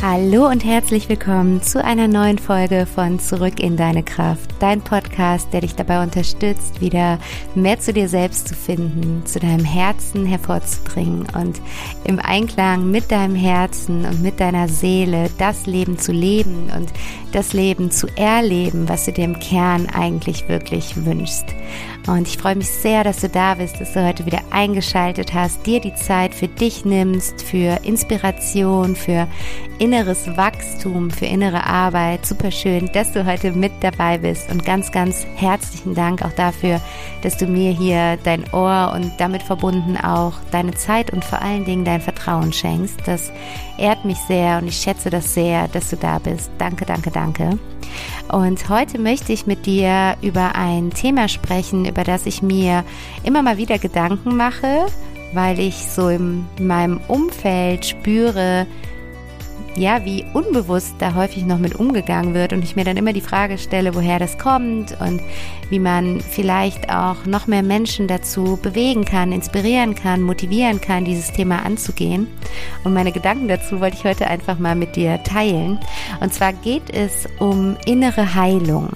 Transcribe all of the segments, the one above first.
Hallo und herzlich willkommen zu einer neuen Folge von Zurück in deine Kraft, dein Podcast, der dich dabei unterstützt, wieder mehr zu dir selbst zu finden, zu deinem Herzen hervorzubringen und im Einklang mit deinem Herzen und mit deiner Seele das Leben zu leben und das Leben zu erleben, was du dir im Kern eigentlich wirklich wünschst. Und ich freue mich sehr, dass du da bist, dass du heute wieder eingeschaltet hast, dir die Zeit für dich nimmst, für Inspiration, für inneres Wachstum, für innere Arbeit. Super schön, dass du heute mit dabei bist und ganz, ganz herzlichen Dank auch dafür, dass du mir hier dein Ohr und damit verbunden auch deine Zeit und vor allen Dingen dein Vertrauen schenkst. Das ehrt mich sehr und ich schätze das sehr, dass du da bist. Danke, danke, danke. Und heute möchte ich mit dir über ein Thema sprechen, über das ich mir immer mal wieder Gedanken mache, weil ich so in meinem Umfeld spüre, ja, wie unbewusst da häufig noch mit umgegangen wird und ich mir dann immer die Frage stelle, woher das kommt und wie man vielleicht auch noch mehr Menschen dazu bewegen kann, inspirieren kann, motivieren kann, dieses Thema anzugehen. Und meine Gedanken dazu wollte ich heute einfach mal mit dir teilen. Und zwar geht es um innere Heilung.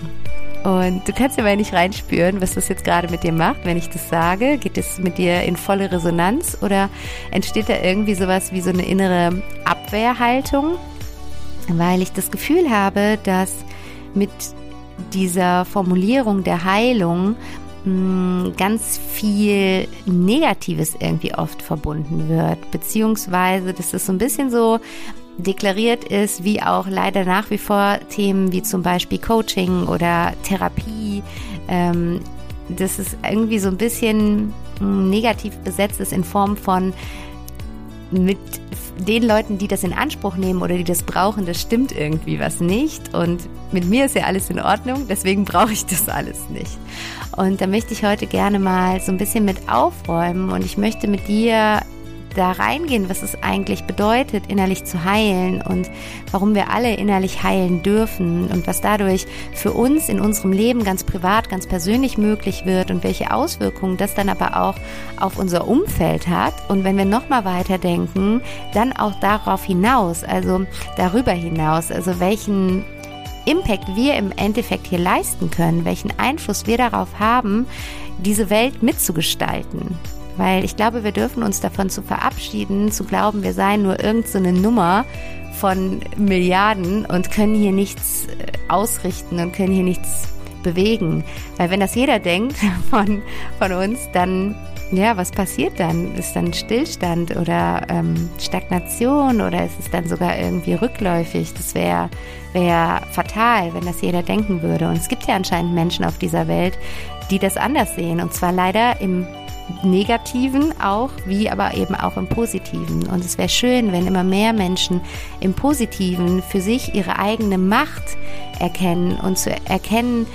Und du kannst ja mal nicht reinspüren, was das jetzt gerade mit dir macht, wenn ich das sage. Geht es mit dir in volle Resonanz oder entsteht da irgendwie sowas wie so eine innere Abwehrhaltung? Weil ich das Gefühl habe, dass mit dieser Formulierung der Heilung hm, ganz viel Negatives irgendwie oft verbunden wird, beziehungsweise das ist so ein bisschen so, deklariert ist, wie auch leider nach wie vor Themen wie zum Beispiel Coaching oder Therapie, ähm, dass es irgendwie so ein bisschen negativ besetzt ist in Form von mit den Leuten, die das in Anspruch nehmen oder die das brauchen, das stimmt irgendwie was nicht. Und mit mir ist ja alles in Ordnung, deswegen brauche ich das alles nicht. Und da möchte ich heute gerne mal so ein bisschen mit aufräumen und ich möchte mit dir da reingehen, was es eigentlich bedeutet, innerlich zu heilen und warum wir alle innerlich heilen dürfen und was dadurch für uns in unserem Leben ganz privat, ganz persönlich möglich wird und welche Auswirkungen das dann aber auch auf unser Umfeld hat. Und wenn wir nochmal weiterdenken, dann auch darauf hinaus, also darüber hinaus, also welchen Impact wir im Endeffekt hier leisten können, welchen Einfluss wir darauf haben, diese Welt mitzugestalten. Weil ich glaube, wir dürfen uns davon zu verabschieden, zu glauben, wir seien nur irgendeine so Nummer von Milliarden und können hier nichts äh, ausrichten und können hier nichts bewegen. Weil wenn das jeder denkt von, von uns, dann, ja, was passiert dann? Ist dann Stillstand oder ähm, Stagnation oder ist es dann sogar irgendwie rückläufig? Das wäre wär fatal, wenn das jeder denken würde. Und es gibt ja anscheinend Menschen auf dieser Welt, die das anders sehen. Und zwar leider im Negativen auch, wie aber eben auch im Positiven. Und es wäre schön, wenn immer mehr Menschen im Positiven für sich ihre eigene Macht erkennen und zu erkennen,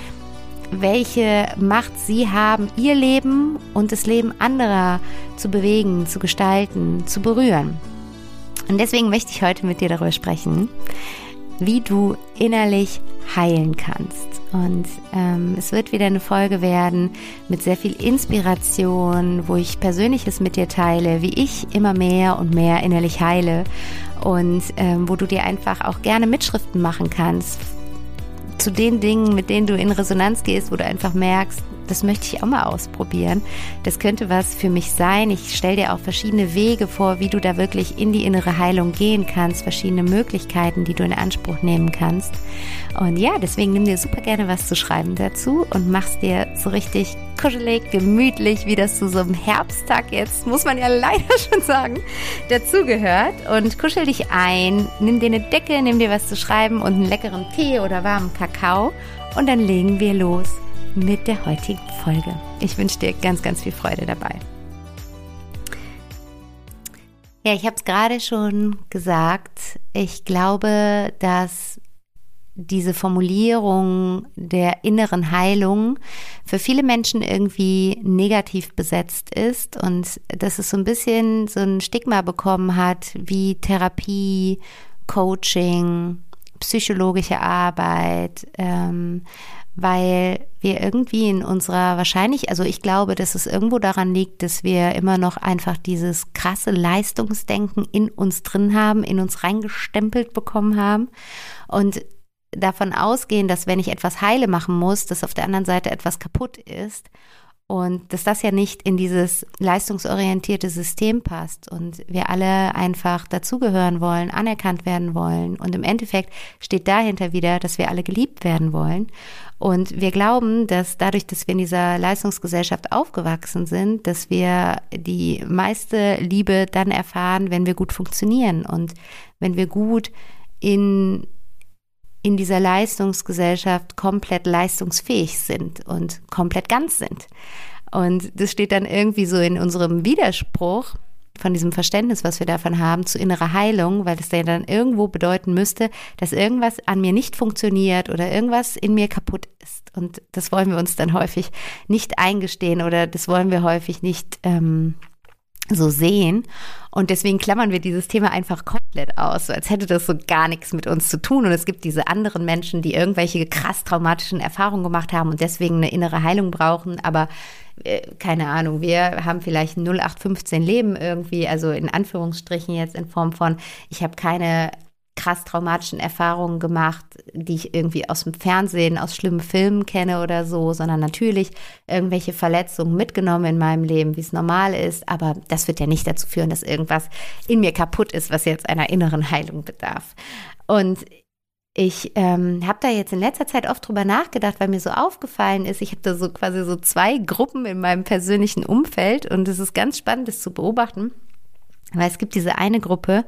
welche Macht sie haben, ihr Leben und das Leben anderer zu bewegen, zu gestalten, zu berühren. Und deswegen möchte ich heute mit dir darüber sprechen, wie du innerlich heilen kannst. Und ähm, es wird wieder eine Folge werden mit sehr viel Inspiration, wo ich Persönliches mit dir teile, wie ich immer mehr und mehr innerlich heile und ähm, wo du dir einfach auch gerne Mitschriften machen kannst zu den Dingen, mit denen du in Resonanz gehst, wo du einfach merkst, das möchte ich auch mal ausprobieren. Das könnte was für mich sein. Ich stelle dir auch verschiedene Wege vor, wie du da wirklich in die innere Heilung gehen kannst, verschiedene Möglichkeiten, die du in Anspruch nehmen kannst. Und ja, deswegen nimm dir super gerne was zu schreiben dazu und mach's dir so richtig kuschelig, gemütlich, wie das zu so einem Herbsttag jetzt, muss man ja leider schon sagen, dazugehört. Und kuschel dich ein, nimm dir eine Decke, nimm dir was zu schreiben und einen leckeren Tee oder warmen Kakao und dann legen wir los mit der heutigen Folge. Ich wünsche dir ganz, ganz viel Freude dabei. Ja, ich habe es gerade schon gesagt. Ich glaube, dass diese Formulierung der inneren Heilung für viele Menschen irgendwie negativ besetzt ist und dass es so ein bisschen so ein Stigma bekommen hat wie Therapie, Coaching, psychologische Arbeit, ähm, weil wir irgendwie in unserer wahrscheinlich, also ich glaube, dass es irgendwo daran liegt, dass wir immer noch einfach dieses krasse Leistungsdenken in uns drin haben, in uns reingestempelt bekommen haben und davon ausgehen, dass wenn ich etwas heile machen muss, dass auf der anderen Seite etwas kaputt ist und dass das ja nicht in dieses leistungsorientierte System passt und wir alle einfach dazugehören wollen, anerkannt werden wollen. Und im Endeffekt steht dahinter wieder, dass wir alle geliebt werden wollen. Und wir glauben, dass dadurch, dass wir in dieser Leistungsgesellschaft aufgewachsen sind, dass wir die meiste Liebe dann erfahren, wenn wir gut funktionieren und wenn wir gut in in dieser Leistungsgesellschaft komplett leistungsfähig sind und komplett ganz sind. Und das steht dann irgendwie so in unserem Widerspruch von diesem Verständnis, was wir davon haben, zu innerer Heilung, weil das ja dann irgendwo bedeuten müsste, dass irgendwas an mir nicht funktioniert oder irgendwas in mir kaputt ist. Und das wollen wir uns dann häufig nicht eingestehen oder das wollen wir häufig nicht ähm, so sehen. Und deswegen klammern wir dieses Thema einfach komplett aus, so als hätte das so gar nichts mit uns zu tun. Und es gibt diese anderen Menschen, die irgendwelche krass traumatischen Erfahrungen gemacht haben und deswegen eine innere Heilung brauchen. Aber äh, keine Ahnung, wir haben vielleicht 0815 Leben irgendwie, also in Anführungsstrichen jetzt in Form von, ich habe keine krass traumatischen Erfahrungen gemacht, die ich irgendwie aus dem Fernsehen, aus schlimmen Filmen kenne oder so, sondern natürlich irgendwelche Verletzungen mitgenommen in meinem Leben, wie es normal ist. Aber das wird ja nicht dazu führen, dass irgendwas in mir kaputt ist, was jetzt einer inneren Heilung bedarf. Und ich ähm, habe da jetzt in letzter Zeit oft drüber nachgedacht, weil mir so aufgefallen ist, ich habe da so quasi so zwei Gruppen in meinem persönlichen Umfeld und es ist ganz spannend, das zu beobachten, weil es gibt diese eine Gruppe,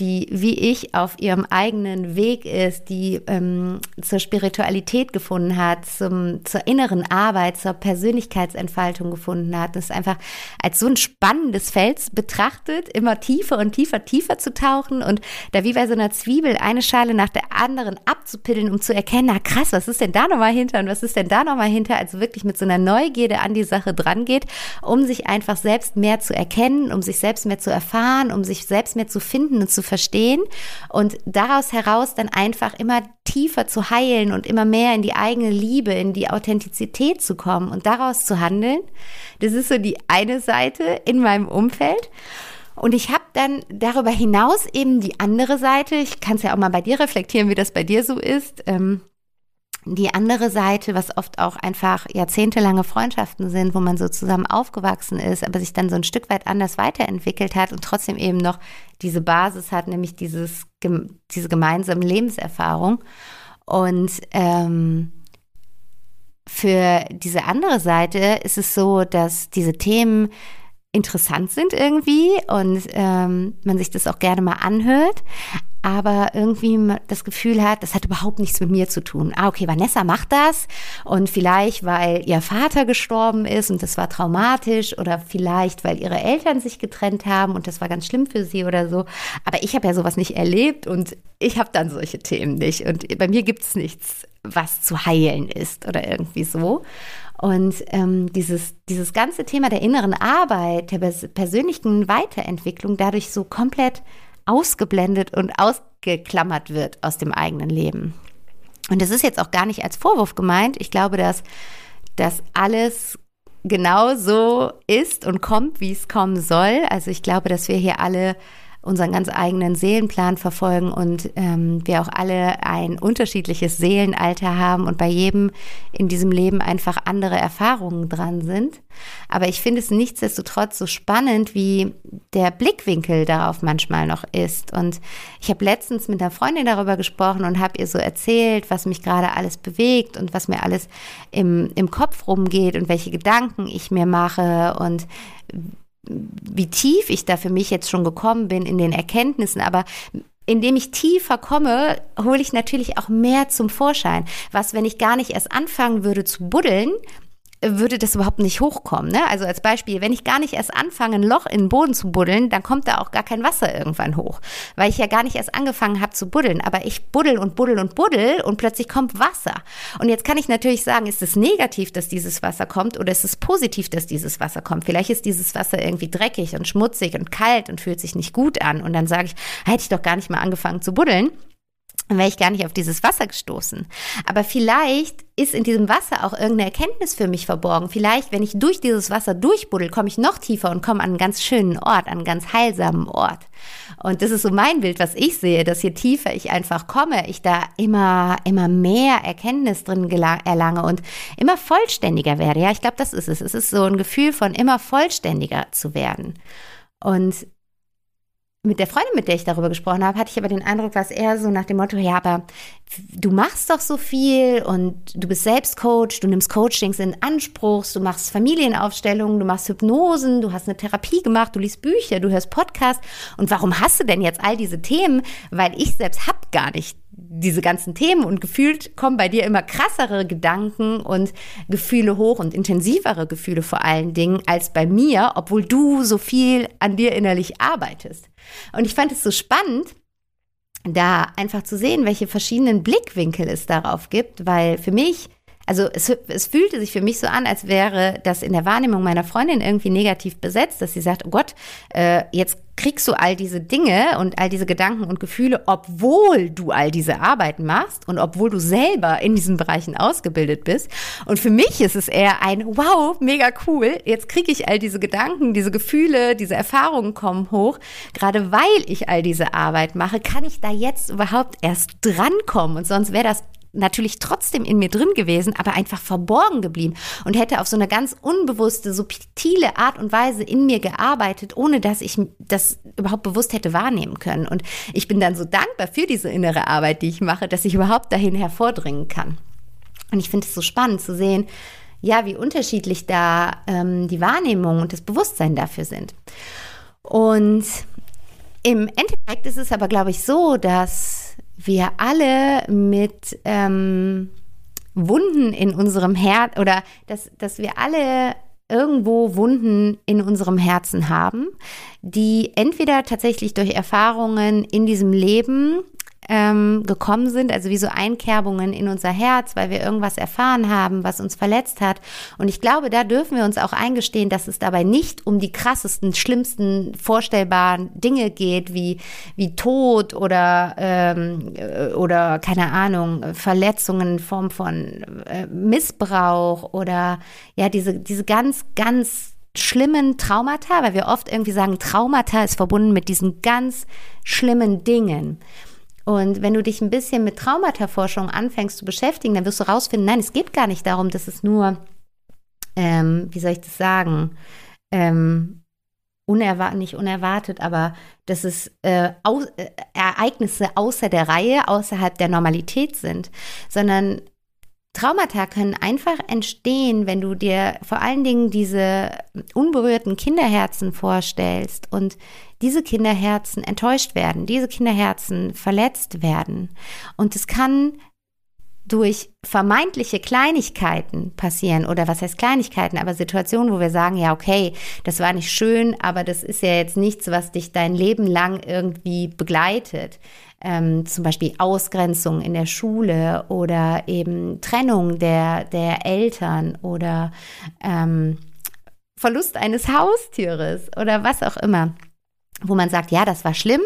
die wie ich auf ihrem eigenen Weg ist, die ähm, zur Spiritualität gefunden hat, zum, zur inneren Arbeit, zur Persönlichkeitsentfaltung gefunden hat, das einfach als so ein spannendes Feld betrachtet, immer tiefer und tiefer, tiefer zu tauchen und da wie bei so einer Zwiebel eine Schale nach der anderen abzupiddeln, um zu erkennen, na krass, was ist denn da nochmal hinter und was ist denn da nochmal hinter, also wirklich mit so einer Neugierde an die Sache dran geht, um sich einfach selbst mehr zu erkennen, um sich selbst mehr zu erfahren, um sich selbst mehr zu finden und zu verstehen und daraus heraus dann einfach immer tiefer zu heilen und immer mehr in die eigene Liebe, in die Authentizität zu kommen und daraus zu handeln. Das ist so die eine Seite in meinem Umfeld. Und ich habe dann darüber hinaus eben die andere Seite. Ich kann es ja auch mal bei dir reflektieren, wie das bei dir so ist. Ähm, die andere Seite, was oft auch einfach jahrzehntelange Freundschaften sind, wo man so zusammen aufgewachsen ist, aber sich dann so ein Stück weit anders weiterentwickelt hat und trotzdem eben noch diese Basis hat, nämlich dieses, diese gemeinsame Lebenserfahrung. Und ähm, für diese andere Seite ist es so, dass diese Themen interessant sind irgendwie und ähm, man sich das auch gerne mal anhört, aber irgendwie das Gefühl hat, das hat überhaupt nichts mit mir zu tun. Ah, okay, Vanessa macht das und vielleicht, weil ihr Vater gestorben ist und das war traumatisch oder vielleicht, weil ihre Eltern sich getrennt haben und das war ganz schlimm für sie oder so. Aber ich habe ja sowas nicht erlebt und ich habe dann solche Themen nicht und bei mir gibt es nichts, was zu heilen ist oder irgendwie so. Und ähm, dieses, dieses ganze Thema der inneren Arbeit, der persönlichen Weiterentwicklung dadurch so komplett ausgeblendet und ausgeklammert wird aus dem eigenen Leben. Und das ist jetzt auch gar nicht als Vorwurf gemeint. Ich glaube, dass das alles genau so ist und kommt, wie es kommen soll. Also ich glaube, dass wir hier alle unseren ganz eigenen Seelenplan verfolgen und ähm, wir auch alle ein unterschiedliches Seelenalter haben und bei jedem in diesem Leben einfach andere Erfahrungen dran sind. Aber ich finde es nichtsdestotrotz so spannend, wie der Blickwinkel darauf manchmal noch ist. Und ich habe letztens mit einer Freundin darüber gesprochen und habe ihr so erzählt, was mich gerade alles bewegt und was mir alles im, im Kopf rumgeht und welche Gedanken ich mir mache und wie tief ich da für mich jetzt schon gekommen bin in den Erkenntnissen, aber indem ich tiefer komme, hole ich natürlich auch mehr zum Vorschein. Was, wenn ich gar nicht erst anfangen würde zu buddeln, würde das überhaupt nicht hochkommen. Ne? Also als Beispiel, wenn ich gar nicht erst anfange, ein Loch in den Boden zu buddeln, dann kommt da auch gar kein Wasser irgendwann hoch, weil ich ja gar nicht erst angefangen habe zu buddeln. Aber ich buddel und buddel und buddel und plötzlich kommt Wasser. Und jetzt kann ich natürlich sagen, ist es negativ, dass dieses Wasser kommt oder ist es positiv, dass dieses Wasser kommt? Vielleicht ist dieses Wasser irgendwie dreckig und schmutzig und kalt und fühlt sich nicht gut an. Und dann sage ich, hätte ich doch gar nicht mal angefangen zu buddeln. Dann wäre ich gar nicht auf dieses Wasser gestoßen. Aber vielleicht ist in diesem Wasser auch irgendeine Erkenntnis für mich verborgen. Vielleicht, wenn ich durch dieses Wasser durchbuddel, komme ich noch tiefer und komme an einen ganz schönen Ort, an einen ganz heilsamen Ort. Und das ist so mein Bild, was ich sehe, dass je tiefer ich einfach komme, ich da immer, immer mehr Erkenntnis drin erlange und immer vollständiger werde. Ja, ich glaube, das ist es. Es ist so ein Gefühl von immer vollständiger zu werden. Und mit der Freundin, mit der ich darüber gesprochen habe, hatte ich aber den Eindruck, dass er so nach dem Motto, ja, aber du machst doch so viel und du bist selbst Coach, du nimmst Coachings in Anspruch, du machst Familienaufstellungen, du machst Hypnosen, du hast eine Therapie gemacht, du liest Bücher, du hörst Podcasts und warum hast du denn jetzt all diese Themen? Weil ich selbst hab gar nicht diese ganzen Themen und gefühlt kommen bei dir immer krassere Gedanken und Gefühle hoch und intensivere Gefühle vor allen Dingen als bei mir, obwohl du so viel an dir innerlich arbeitest. Und ich fand es so spannend, da einfach zu sehen, welche verschiedenen Blickwinkel es darauf gibt, weil für mich also es, es fühlte sich für mich so an, als wäre das in der Wahrnehmung meiner Freundin irgendwie negativ besetzt, dass sie sagt, oh Gott, äh, jetzt kriegst du all diese Dinge und all diese Gedanken und Gefühle, obwohl du all diese Arbeiten machst und obwohl du selber in diesen Bereichen ausgebildet bist. Und für mich ist es eher ein, wow, mega cool, jetzt kriege ich all diese Gedanken, diese Gefühle, diese Erfahrungen kommen hoch. Gerade weil ich all diese Arbeit mache, kann ich da jetzt überhaupt erst drankommen. Und sonst wäre das natürlich trotzdem in mir drin gewesen, aber einfach verborgen geblieben und hätte auf so eine ganz unbewusste, subtile Art und Weise in mir gearbeitet, ohne dass ich das überhaupt bewusst hätte wahrnehmen können. Und ich bin dann so dankbar für diese innere Arbeit, die ich mache, dass ich überhaupt dahin hervordringen kann. Und ich finde es so spannend zu sehen, ja, wie unterschiedlich da ähm, die Wahrnehmung und das Bewusstsein dafür sind. Und im Endeffekt ist es aber, glaube ich, so, dass wir alle mit ähm, Wunden in unserem Herz oder dass, dass wir alle irgendwo Wunden in unserem Herzen haben, die entweder tatsächlich durch Erfahrungen in diesem Leben ähm, gekommen sind, also wie so Einkerbungen in unser Herz, weil wir irgendwas erfahren haben, was uns verletzt hat. Und ich glaube, da dürfen wir uns auch eingestehen, dass es dabei nicht um die krassesten, schlimmsten vorstellbaren Dinge geht, wie, wie Tod oder, ähm, äh, oder keine Ahnung, Verletzungen in Form von äh, Missbrauch oder ja, diese, diese ganz, ganz schlimmen Traumata, weil wir oft irgendwie sagen, Traumata ist verbunden mit diesen ganz schlimmen Dingen. Und wenn du dich ein bisschen mit Traumataforschung anfängst zu beschäftigen, dann wirst du rausfinden, nein, es geht gar nicht darum, dass es nur, ähm, wie soll ich das sagen, ähm, unerwartet, nicht unerwartet, aber dass es äh, au äh, Ereignisse außer der Reihe, außerhalb der Normalität sind, sondern Traumata können einfach entstehen, wenn du dir vor allen Dingen diese unberührten Kinderherzen vorstellst und diese Kinderherzen enttäuscht werden, diese Kinderherzen verletzt werden. Und es kann durch vermeintliche Kleinigkeiten passieren oder was heißt Kleinigkeiten, aber Situationen, wo wir sagen, ja, okay, das war nicht schön, aber das ist ja jetzt nichts, was dich dein Leben lang irgendwie begleitet. Ähm, zum Beispiel Ausgrenzung in der Schule oder eben Trennung der, der Eltern oder ähm, Verlust eines Haustieres oder was auch immer wo man sagt, ja, das war schlimm,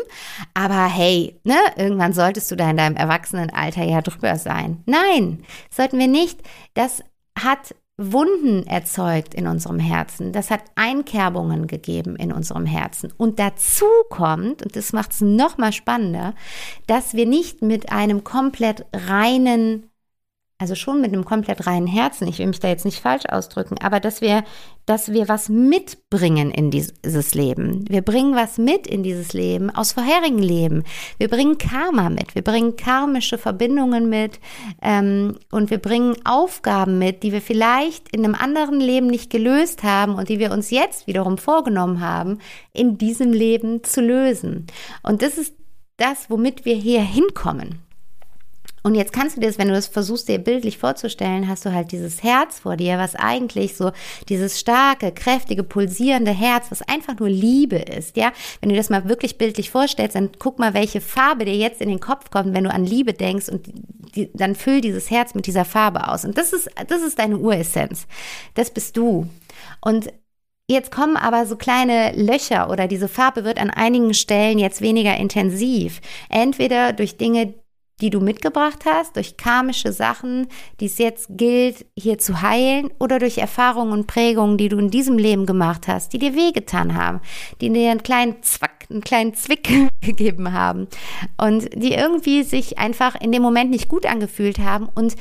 aber hey, ne, irgendwann solltest du da in deinem Erwachsenenalter ja drüber sein. Nein, sollten wir nicht. Das hat Wunden erzeugt in unserem Herzen. Das hat Einkerbungen gegeben in unserem Herzen. Und dazu kommt, und das macht es noch mal spannender, dass wir nicht mit einem komplett reinen also schon mit einem komplett reinen Herzen, ich will mich da jetzt nicht falsch ausdrücken, aber dass wir, dass wir was mitbringen in dieses Leben. Wir bringen was mit in dieses Leben aus vorherigen Leben. Wir bringen Karma mit, wir bringen karmische Verbindungen mit ähm, und wir bringen Aufgaben mit, die wir vielleicht in einem anderen Leben nicht gelöst haben und die wir uns jetzt wiederum vorgenommen haben, in diesem Leben zu lösen. Und das ist das, womit wir hier hinkommen. Und jetzt kannst du dir das, wenn du das versuchst, dir bildlich vorzustellen, hast du halt dieses Herz vor dir, was eigentlich so dieses starke, kräftige, pulsierende Herz, was einfach nur Liebe ist, ja. Wenn du das mal wirklich bildlich vorstellst, dann guck mal, welche Farbe dir jetzt in den Kopf kommt, wenn du an Liebe denkst und die, dann füll dieses Herz mit dieser Farbe aus. Und das ist, das ist deine Uressenz. Das bist du. Und Jetzt kommen aber so kleine Löcher oder diese Farbe wird an einigen Stellen jetzt weniger intensiv. Entweder durch Dinge, die du mitgebracht hast, durch karmische Sachen, die es jetzt gilt, hier zu heilen, oder durch Erfahrungen und Prägungen, die du in diesem Leben gemacht hast, die dir wehgetan haben, die dir einen kleinen Zwack, einen kleinen Zwick gegeben haben und die irgendwie sich einfach in dem Moment nicht gut angefühlt haben und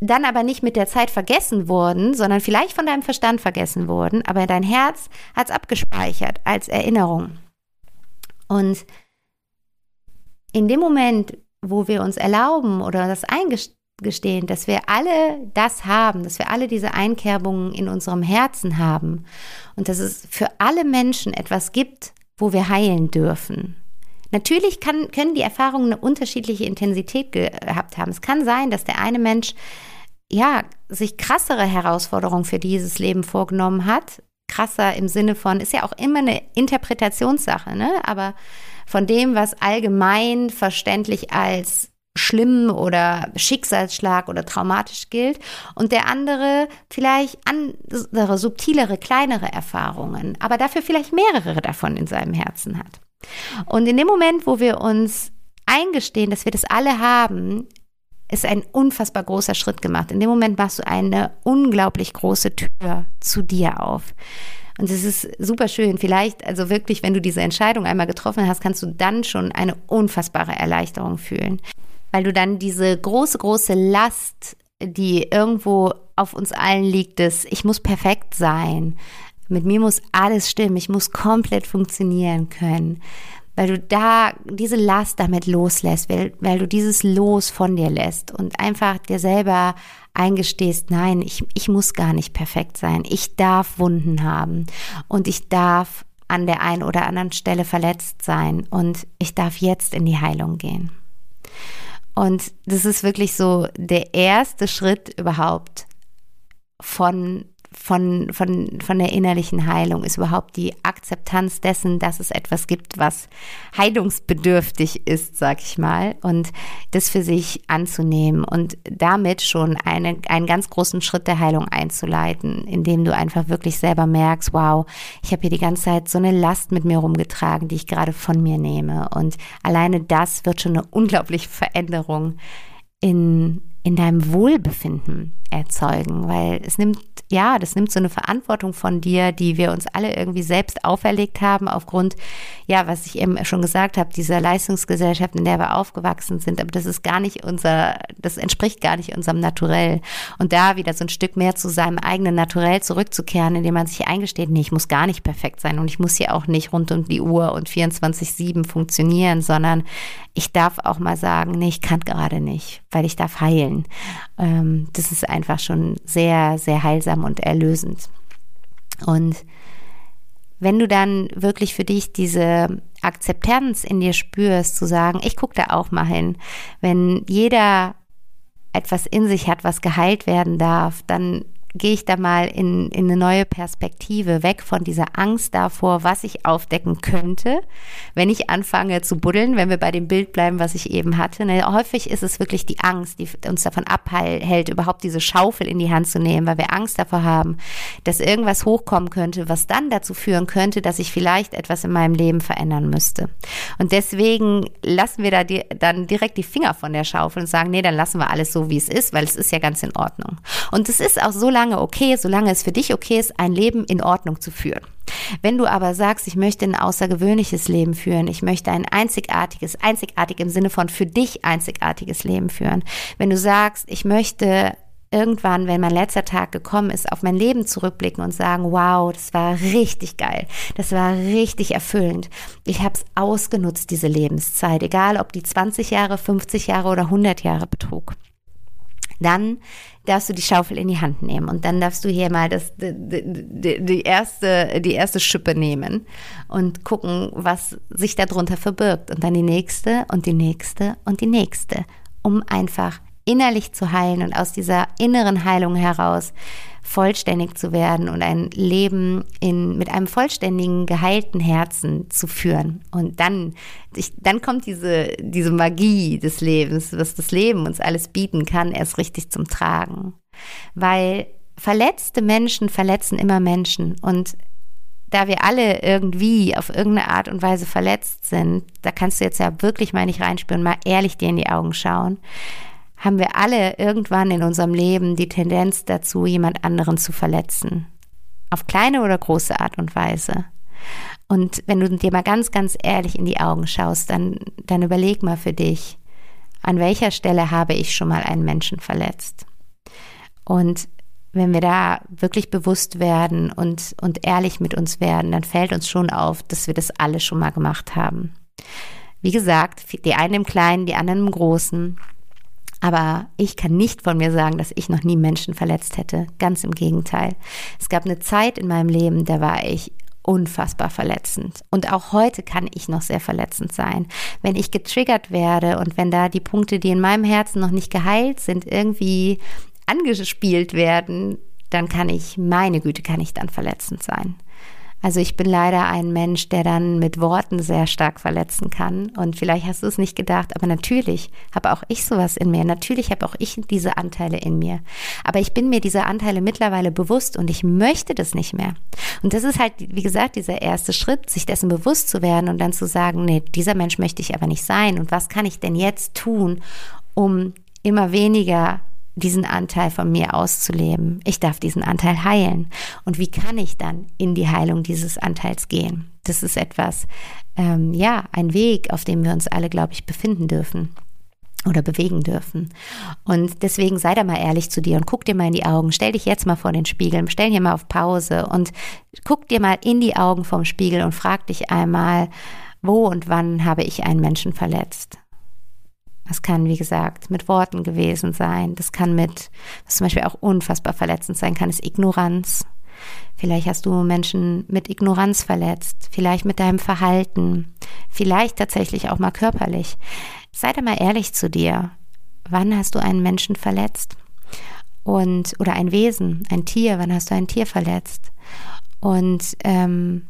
dann aber nicht mit der Zeit vergessen wurden, sondern vielleicht von deinem Verstand vergessen wurden, aber dein Herz hat es abgespeichert als Erinnerung. Und in dem Moment, wo wir uns erlauben oder das eingestehen, dass wir alle das haben, dass wir alle diese Einkerbungen in unserem Herzen haben und dass es für alle Menschen etwas gibt, wo wir heilen dürfen. Natürlich kann, können die Erfahrungen eine unterschiedliche Intensität gehabt haben. Es kann sein, dass der eine Mensch ja sich krassere Herausforderungen für dieses Leben vorgenommen hat. Krasser im Sinne von, ist ja auch immer eine Interpretationssache, ne? Aber von dem, was allgemein verständlich als schlimm oder Schicksalsschlag oder traumatisch gilt und der andere vielleicht andere, subtilere, kleinere Erfahrungen, aber dafür vielleicht mehrere davon in seinem Herzen hat. Und in dem Moment, wo wir uns eingestehen, dass wir das alle haben, ist ein unfassbar großer Schritt gemacht. In dem Moment machst du eine unglaublich große Tür zu dir auf. Und es ist super schön. Vielleicht, also wirklich, wenn du diese Entscheidung einmal getroffen hast, kannst du dann schon eine unfassbare Erleichterung fühlen. Weil du dann diese große, große Last, die irgendwo auf uns allen liegt, dass ich muss perfekt sein. Mit mir muss alles stimmen. Ich muss komplett funktionieren können weil du da diese Last damit loslässt, weil, weil du dieses Los von dir lässt und einfach dir selber eingestehst, nein, ich, ich muss gar nicht perfekt sein. Ich darf Wunden haben und ich darf an der einen oder anderen Stelle verletzt sein und ich darf jetzt in die Heilung gehen. Und das ist wirklich so der erste Schritt überhaupt von von, von, von der innerlichen Heilung ist überhaupt die Akzeptanz dessen, dass es etwas gibt, was heilungsbedürftig ist, sag ich mal, und das für sich anzunehmen und damit schon eine, einen ganz großen Schritt der Heilung einzuleiten, indem du einfach wirklich selber merkst, wow, ich habe hier die ganze Zeit so eine Last mit mir rumgetragen, die ich gerade von mir nehme. Und alleine das wird schon eine unglaubliche Veränderung in, in deinem Wohlbefinden erzeugen, weil es nimmt ja, das nimmt so eine Verantwortung von dir, die wir uns alle irgendwie selbst auferlegt haben, aufgrund, ja, was ich eben schon gesagt habe, dieser Leistungsgesellschaft, in der wir aufgewachsen sind. Aber das ist gar nicht unser, das entspricht gar nicht unserem Naturell. Und da wieder so ein Stück mehr zu seinem eigenen Naturell zurückzukehren, indem man sich eingesteht, nee, ich muss gar nicht perfekt sein und ich muss hier auch nicht rund um die Uhr und 24-7 funktionieren, sondern ich darf auch mal sagen, nee, ich kann gerade nicht, weil ich darf heilen. Ähm, das ist einfach schon sehr, sehr heilsam und erlösend. Und wenn du dann wirklich für dich diese Akzeptanz in dir spürst, zu sagen, ich gucke da auch mal hin, wenn jeder etwas in sich hat, was geheilt werden darf, dann gehe ich da mal in, in eine neue Perspektive, weg von dieser Angst davor, was ich aufdecken könnte, wenn ich anfange zu buddeln, wenn wir bei dem Bild bleiben, was ich eben hatte. Ne, häufig ist es wirklich die Angst, die uns davon abhält, überhaupt diese Schaufel in die Hand zu nehmen, weil wir Angst davor haben, dass irgendwas hochkommen könnte, was dann dazu führen könnte, dass ich vielleicht etwas in meinem Leben verändern müsste. Und deswegen lassen wir da die, dann direkt die Finger von der Schaufel und sagen, nee, dann lassen wir alles so, wie es ist, weil es ist ja ganz in Ordnung. Und es ist auch so lange lange okay, solange es für dich okay ist, ein Leben in Ordnung zu führen. Wenn du aber sagst, ich möchte ein außergewöhnliches Leben führen, ich möchte ein einzigartiges, einzigartig im Sinne von für dich einzigartiges Leben führen, wenn du sagst, ich möchte irgendwann, wenn mein letzter Tag gekommen ist, auf mein Leben zurückblicken und sagen, wow, das war richtig geil, das war richtig erfüllend. Ich habe es ausgenutzt, diese Lebenszeit, egal ob die 20 Jahre, 50 Jahre oder 100 Jahre betrug. Dann darfst du die Schaufel in die Hand nehmen und dann darfst du hier mal das, die, die, erste, die erste Schippe nehmen und gucken, was sich darunter verbirgt und dann die nächste und die nächste und die nächste, um einfach innerlich zu heilen und aus dieser inneren Heilung heraus vollständig zu werden und ein Leben in, mit einem vollständigen, geheilten Herzen zu führen. Und dann, ich, dann kommt diese, diese Magie des Lebens, was das Leben uns alles bieten kann, erst richtig zum Tragen. Weil verletzte Menschen verletzen immer Menschen und da wir alle irgendwie auf irgendeine Art und Weise verletzt sind, da kannst du jetzt ja wirklich mal nicht reinspüren, mal ehrlich dir in die Augen schauen, haben wir alle irgendwann in unserem Leben die Tendenz dazu, jemand anderen zu verletzen. Auf kleine oder große Art und Weise. Und wenn du dir mal ganz, ganz ehrlich in die Augen schaust, dann, dann überleg mal für dich, an welcher Stelle habe ich schon mal einen Menschen verletzt? Und wenn wir da wirklich bewusst werden und, und ehrlich mit uns werden, dann fällt uns schon auf, dass wir das alle schon mal gemacht haben. Wie gesagt, die einen im Kleinen, die anderen im Großen. Aber ich kann nicht von mir sagen, dass ich noch nie Menschen verletzt hätte. Ganz im Gegenteil. Es gab eine Zeit in meinem Leben, da war ich unfassbar verletzend. Und auch heute kann ich noch sehr verletzend sein. Wenn ich getriggert werde und wenn da die Punkte, die in meinem Herzen noch nicht geheilt sind, irgendwie angespielt werden, dann kann ich, meine Güte, kann ich dann verletzend sein. Also ich bin leider ein Mensch, der dann mit Worten sehr stark verletzen kann. Und vielleicht hast du es nicht gedacht, aber natürlich habe auch ich sowas in mir. Natürlich habe auch ich diese Anteile in mir. Aber ich bin mir dieser Anteile mittlerweile bewusst und ich möchte das nicht mehr. Und das ist halt, wie gesagt, dieser erste Schritt, sich dessen bewusst zu werden und dann zu sagen, nee, dieser Mensch möchte ich aber nicht sein. Und was kann ich denn jetzt tun, um immer weniger diesen Anteil von mir auszuleben. Ich darf diesen Anteil heilen. Und wie kann ich dann in die Heilung dieses Anteils gehen? Das ist etwas, ähm, ja, ein Weg, auf dem wir uns alle, glaube ich, befinden dürfen oder bewegen dürfen. Und deswegen sei da mal ehrlich zu dir und guck dir mal in die Augen. Stell dich jetzt mal vor den Spiegel, stell dir mal auf Pause und guck dir mal in die Augen vom Spiegel und frag dich einmal, wo und wann habe ich einen Menschen verletzt? Das kann, wie gesagt, mit Worten gewesen sein. Das kann mit, was zum Beispiel auch unfassbar verletzend sein kann, ist Ignoranz. Vielleicht hast du Menschen mit Ignoranz verletzt, vielleicht mit deinem Verhalten, vielleicht tatsächlich auch mal körperlich. Sei da mal ehrlich zu dir. Wann hast du einen Menschen verletzt? Und, oder ein Wesen, ein Tier, wann hast du ein Tier verletzt? Und ähm,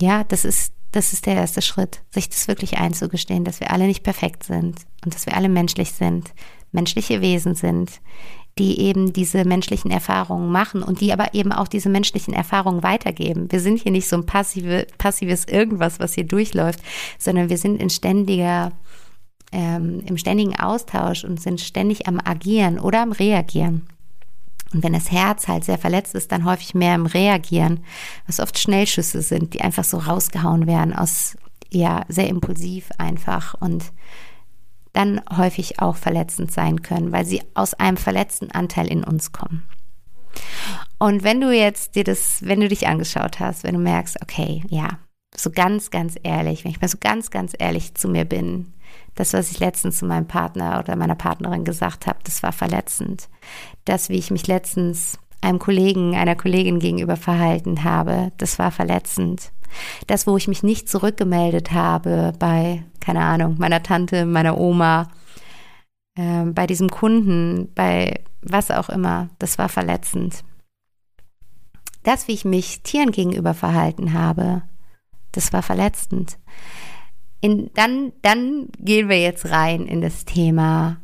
ja, das ist das ist der erste Schritt, sich das wirklich einzugestehen, dass wir alle nicht perfekt sind und dass wir alle menschlich sind, menschliche Wesen sind, die eben diese menschlichen Erfahrungen machen und die aber eben auch diese menschlichen Erfahrungen weitergeben. Wir sind hier nicht so ein passive, passives Irgendwas, was hier durchläuft, sondern wir sind in ständiger, ähm, im ständigen Austausch und sind ständig am Agieren oder am Reagieren. Und wenn das Herz halt sehr verletzt ist, dann häufig mehr im Reagieren, was oft Schnellschüsse sind, die einfach so rausgehauen werden aus, ja, sehr impulsiv einfach und dann häufig auch verletzend sein können, weil sie aus einem verletzten Anteil in uns kommen. Und wenn du jetzt dir das, wenn du dich angeschaut hast, wenn du merkst, okay, ja, so ganz, ganz ehrlich, wenn ich mal so ganz, ganz ehrlich zu mir bin, das, was ich letztens zu meinem Partner oder meiner Partnerin gesagt habe, das war verletzend. Das, wie ich mich letztens einem Kollegen, einer Kollegin gegenüber verhalten habe, das war verletzend. Das, wo ich mich nicht zurückgemeldet habe bei, keine Ahnung, meiner Tante, meiner Oma, äh, bei diesem Kunden, bei was auch immer, das war verletzend. Das, wie ich mich Tieren gegenüber verhalten habe, das war verletzend. In, dann, dann gehen wir jetzt rein in das Thema,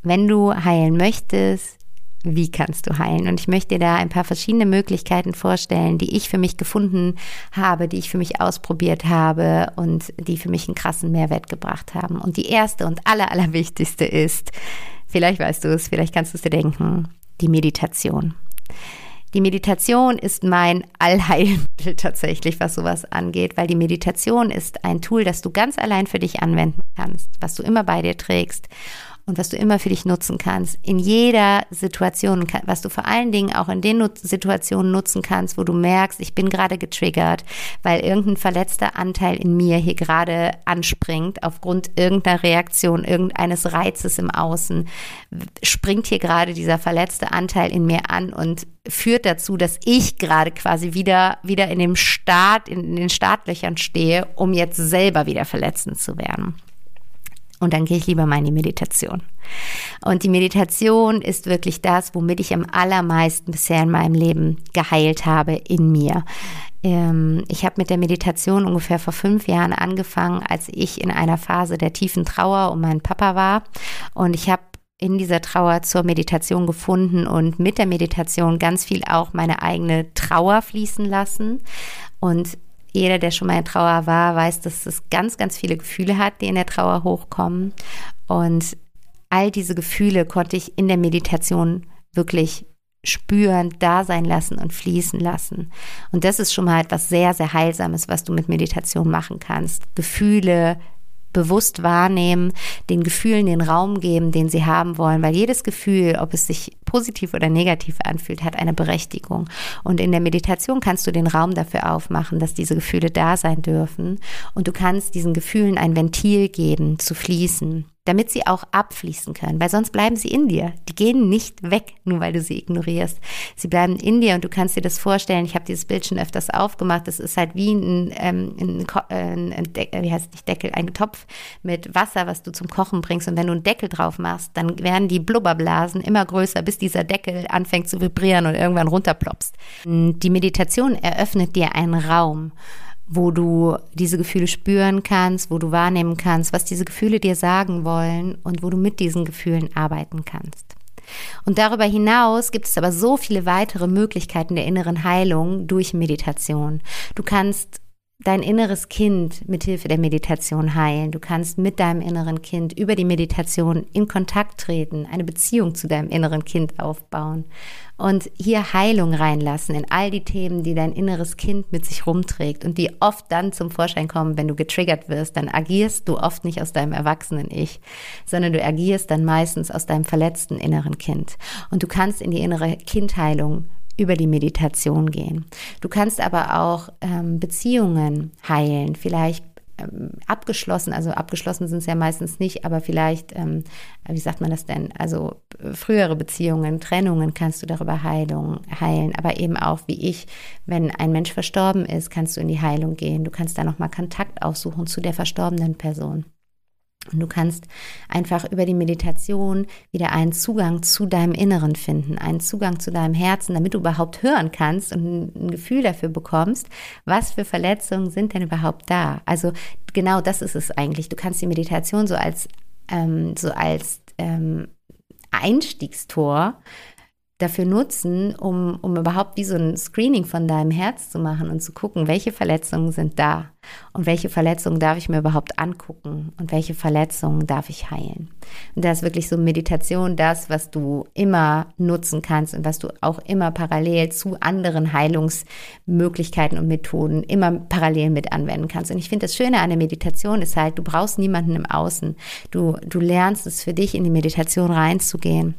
wenn du heilen möchtest, wie kannst du heilen? Und ich möchte dir da ein paar verschiedene Möglichkeiten vorstellen, die ich für mich gefunden habe, die ich für mich ausprobiert habe und die für mich einen krassen Mehrwert gebracht haben. Und die erste und aller, allerwichtigste ist, vielleicht weißt du es, vielleicht kannst du es dir denken, die Meditation. Die Meditation ist mein Allheilmittel tatsächlich, was sowas angeht, weil die Meditation ist ein Tool, das du ganz allein für dich anwenden kannst, was du immer bei dir trägst und was du immer für dich nutzen kannst. In jeder Situation, was du vor allen Dingen auch in den Situationen nutzen kannst, wo du merkst, ich bin gerade getriggert, weil irgendein verletzter Anteil in mir hier gerade anspringt, aufgrund irgendeiner Reaktion, irgendeines Reizes im Außen, springt hier gerade dieser verletzte Anteil in mir an und führt dazu, dass ich gerade quasi wieder, wieder in dem Start, in den Startlöchern stehe, um jetzt selber wieder verletzend zu werden. Und dann gehe ich lieber mal in die Meditation. Und die Meditation ist wirklich das, womit ich am allermeisten bisher in meinem Leben geheilt habe in mir. Ähm, ich habe mit der Meditation ungefähr vor fünf Jahren angefangen, als ich in einer Phase der tiefen Trauer um meinen Papa war. Und ich habe in dieser Trauer zur Meditation gefunden und mit der Meditation ganz viel auch meine eigene Trauer fließen lassen. Und jeder, der schon mal in Trauer war, weiß, dass es ganz, ganz viele Gefühle hat, die in der Trauer hochkommen. Und all diese Gefühle konnte ich in der Meditation wirklich spüren, da sein lassen und fließen lassen. Und das ist schon mal etwas sehr, sehr Heilsames, was du mit Meditation machen kannst. Gefühle bewusst wahrnehmen, den Gefühlen den Raum geben, den sie haben wollen, weil jedes Gefühl, ob es sich positiv oder negativ anfühlt, hat eine Berechtigung. Und in der Meditation kannst du den Raum dafür aufmachen, dass diese Gefühle da sein dürfen und du kannst diesen Gefühlen ein Ventil geben, zu fließen damit sie auch abfließen können, weil sonst bleiben sie in dir. Die gehen nicht weg, nur weil du sie ignorierst. Sie bleiben in dir und du kannst dir das vorstellen. Ich habe dieses Bild schon öfters aufgemacht. Das ist halt wie ein, ähm, ein, ein, ein Deckel, wie heißt nicht Deckel, ein Topf mit Wasser, was du zum Kochen bringst. Und wenn du einen Deckel drauf machst, dann werden die Blubberblasen immer größer, bis dieser Deckel anfängt zu vibrieren und irgendwann runterplopst. Die Meditation eröffnet dir einen Raum wo du diese Gefühle spüren kannst, wo du wahrnehmen kannst, was diese Gefühle dir sagen wollen und wo du mit diesen Gefühlen arbeiten kannst. Und darüber hinaus gibt es aber so viele weitere Möglichkeiten der inneren Heilung durch Meditation. Du kannst dein inneres Kind mit Hilfe der Meditation heilen. Du kannst mit deinem inneren Kind über die Meditation in Kontakt treten, eine Beziehung zu deinem inneren Kind aufbauen und hier Heilung reinlassen in all die Themen, die dein inneres Kind mit sich rumträgt und die oft dann zum Vorschein kommen, wenn du getriggert wirst, dann agierst du oft nicht aus deinem erwachsenen Ich, sondern du agierst dann meistens aus deinem verletzten inneren Kind. Und du kannst in die innere Kindheilung über die Meditation gehen. Du kannst aber auch ähm, Beziehungen heilen, vielleicht ähm, abgeschlossen, also abgeschlossen sind es ja meistens nicht, aber vielleicht, ähm, wie sagt man das denn, also äh, frühere Beziehungen, Trennungen kannst du darüber Heilung, heilen, aber eben auch wie ich, wenn ein Mensch verstorben ist, kannst du in die Heilung gehen. Du kannst da nochmal Kontakt aufsuchen zu der verstorbenen Person. Und du kannst einfach über die Meditation wieder einen Zugang zu deinem Inneren finden, einen Zugang zu deinem Herzen, damit du überhaupt hören kannst und ein Gefühl dafür bekommst, was für Verletzungen sind denn überhaupt da. Also genau das ist es eigentlich. Du kannst die Meditation so als, ähm, so als ähm, Einstiegstor dafür nutzen, um, um überhaupt wie so ein Screening von deinem Herz zu machen und zu gucken, welche Verletzungen sind da und welche Verletzungen darf ich mir überhaupt angucken und welche Verletzungen darf ich heilen. Und da ist wirklich so Meditation das, was du immer nutzen kannst und was du auch immer parallel zu anderen Heilungsmöglichkeiten und Methoden immer parallel mit anwenden kannst. Und ich finde das Schöne an der Meditation ist halt, du brauchst niemanden im Außen. Du, du lernst es für dich in die Meditation reinzugehen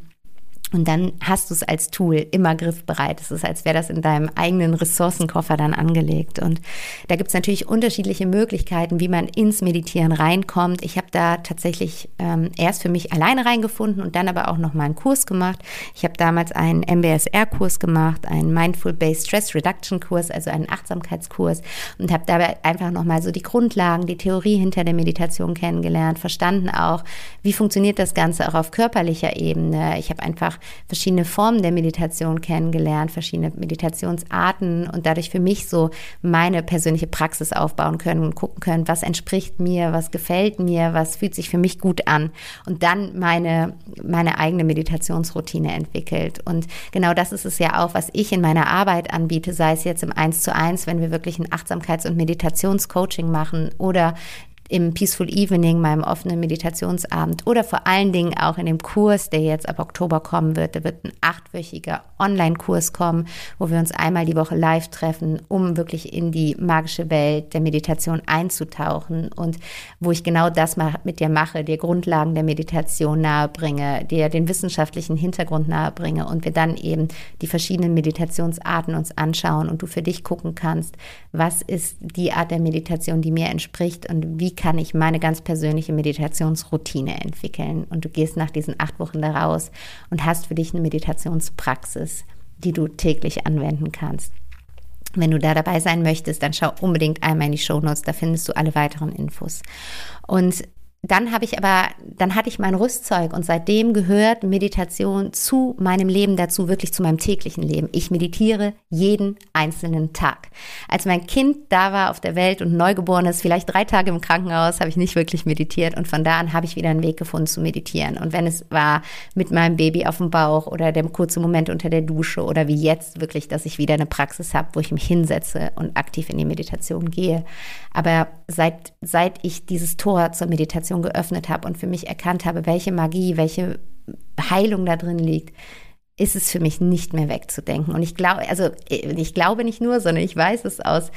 und dann hast du es als Tool immer griffbereit. Es ist, als wäre das in deinem eigenen Ressourcenkoffer dann angelegt. Und da gibt es natürlich unterschiedliche Möglichkeiten, wie man ins Meditieren reinkommt. Ich habe da tatsächlich ähm, erst für mich alleine reingefunden und dann aber auch noch mal einen Kurs gemacht. Ich habe damals einen MBSR-Kurs gemacht, einen Mindful Based Stress Reduction Kurs, also einen Achtsamkeitskurs und habe dabei einfach noch mal so die Grundlagen, die Theorie hinter der Meditation kennengelernt, verstanden auch, wie funktioniert das Ganze auch auf körperlicher Ebene. Ich habe einfach verschiedene Formen der Meditation kennengelernt, verschiedene Meditationsarten und dadurch für mich so meine persönliche Praxis aufbauen können und gucken können, was entspricht mir, was gefällt mir, was fühlt sich für mich gut an und dann meine, meine eigene Meditationsroutine entwickelt. Und genau das ist es ja auch, was ich in meiner Arbeit anbiete, sei es jetzt im Eins zu eins, wenn wir wirklich ein Achtsamkeits- und Meditationscoaching machen oder im Peaceful Evening, meinem offenen Meditationsabend oder vor allen Dingen auch in dem Kurs, der jetzt ab Oktober kommen wird. Da wird ein achtwöchiger Online-Kurs kommen, wo wir uns einmal die Woche live treffen, um wirklich in die magische Welt der Meditation einzutauchen und wo ich genau das mit dir mache, dir Grundlagen der Meditation nahebringe, dir den wissenschaftlichen Hintergrund nahebringe und wir dann eben die verschiedenen Meditationsarten uns anschauen und du für dich gucken kannst, was ist die Art der Meditation, die mir entspricht und wie kann ich meine ganz persönliche Meditationsroutine entwickeln. Und du gehst nach diesen acht Wochen da raus und hast für dich eine Meditationspraxis, die du täglich anwenden kannst. Wenn du da dabei sein möchtest, dann schau unbedingt einmal in die Show Notes, da findest du alle weiteren Infos. Und dann habe ich aber, dann hatte ich mein Rüstzeug und seitdem gehört Meditation zu meinem Leben dazu, wirklich zu meinem täglichen Leben. Ich meditiere jeden einzelnen Tag. Als mein Kind da war auf der Welt und neugeboren ist, vielleicht drei Tage im Krankenhaus, habe ich nicht wirklich meditiert und von da an habe ich wieder einen Weg gefunden zu meditieren. Und wenn es war mit meinem Baby auf dem Bauch oder der kurze Moment unter der Dusche oder wie jetzt wirklich, dass ich wieder eine Praxis habe, wo ich mich hinsetze und aktiv in die Meditation gehe. Aber seit, seit ich dieses Tor zur Meditation Meditation geöffnet habe und für mich erkannt habe, welche Magie, welche Heilung da drin liegt, ist es für mich nicht mehr wegzudenken. Und ich glaube, also ich glaube nicht nur, sondern ich weiß es aus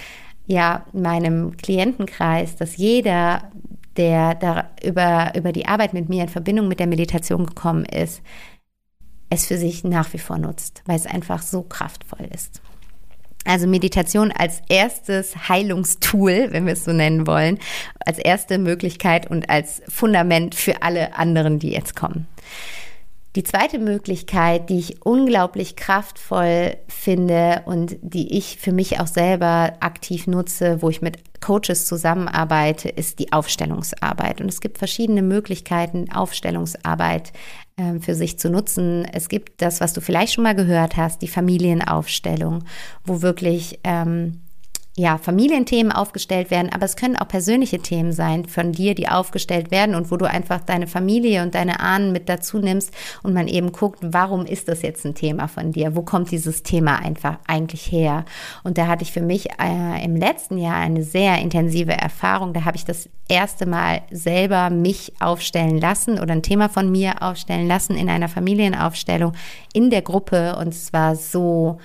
ja, meinem Klientenkreis, dass jeder, der da über, über die Arbeit mit mir in Verbindung mit der Meditation gekommen ist, es für sich nach wie vor nutzt, weil es einfach so kraftvoll ist. Also Meditation als erstes Heilungstool, wenn wir es so nennen wollen, als erste Möglichkeit und als Fundament für alle anderen, die jetzt kommen. Die zweite Möglichkeit, die ich unglaublich kraftvoll finde und die ich für mich auch selber aktiv nutze, wo ich mit Coaches zusammenarbeite, ist die Aufstellungsarbeit. Und es gibt verschiedene Möglichkeiten, Aufstellungsarbeit ähm, für sich zu nutzen. Es gibt das, was du vielleicht schon mal gehört hast, die Familienaufstellung, wo wirklich ähm, ja, Familienthemen aufgestellt werden, aber es können auch persönliche Themen sein von dir, die aufgestellt werden und wo du einfach deine Familie und deine Ahnen mit dazu nimmst und man eben guckt, warum ist das jetzt ein Thema von dir? Wo kommt dieses Thema einfach eigentlich her? Und da hatte ich für mich äh, im letzten Jahr eine sehr intensive Erfahrung. Da habe ich das erste Mal selber mich aufstellen lassen oder ein Thema von mir aufstellen lassen in einer Familienaufstellung in der Gruppe und es war so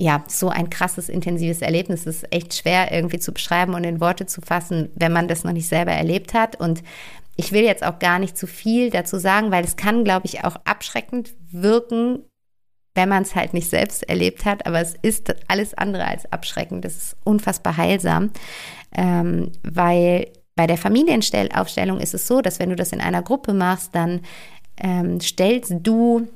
ja, so ein krasses, intensives Erlebnis. Es ist echt schwer irgendwie zu beschreiben und in Worte zu fassen, wenn man das noch nicht selber erlebt hat. Und ich will jetzt auch gar nicht zu viel dazu sagen, weil es kann, glaube ich, auch abschreckend wirken, wenn man es halt nicht selbst erlebt hat. Aber es ist alles andere als abschreckend. Das ist unfassbar heilsam, ähm, weil bei der Familienaufstellung ist es so, dass wenn du das in einer Gruppe machst, dann ähm, stellst du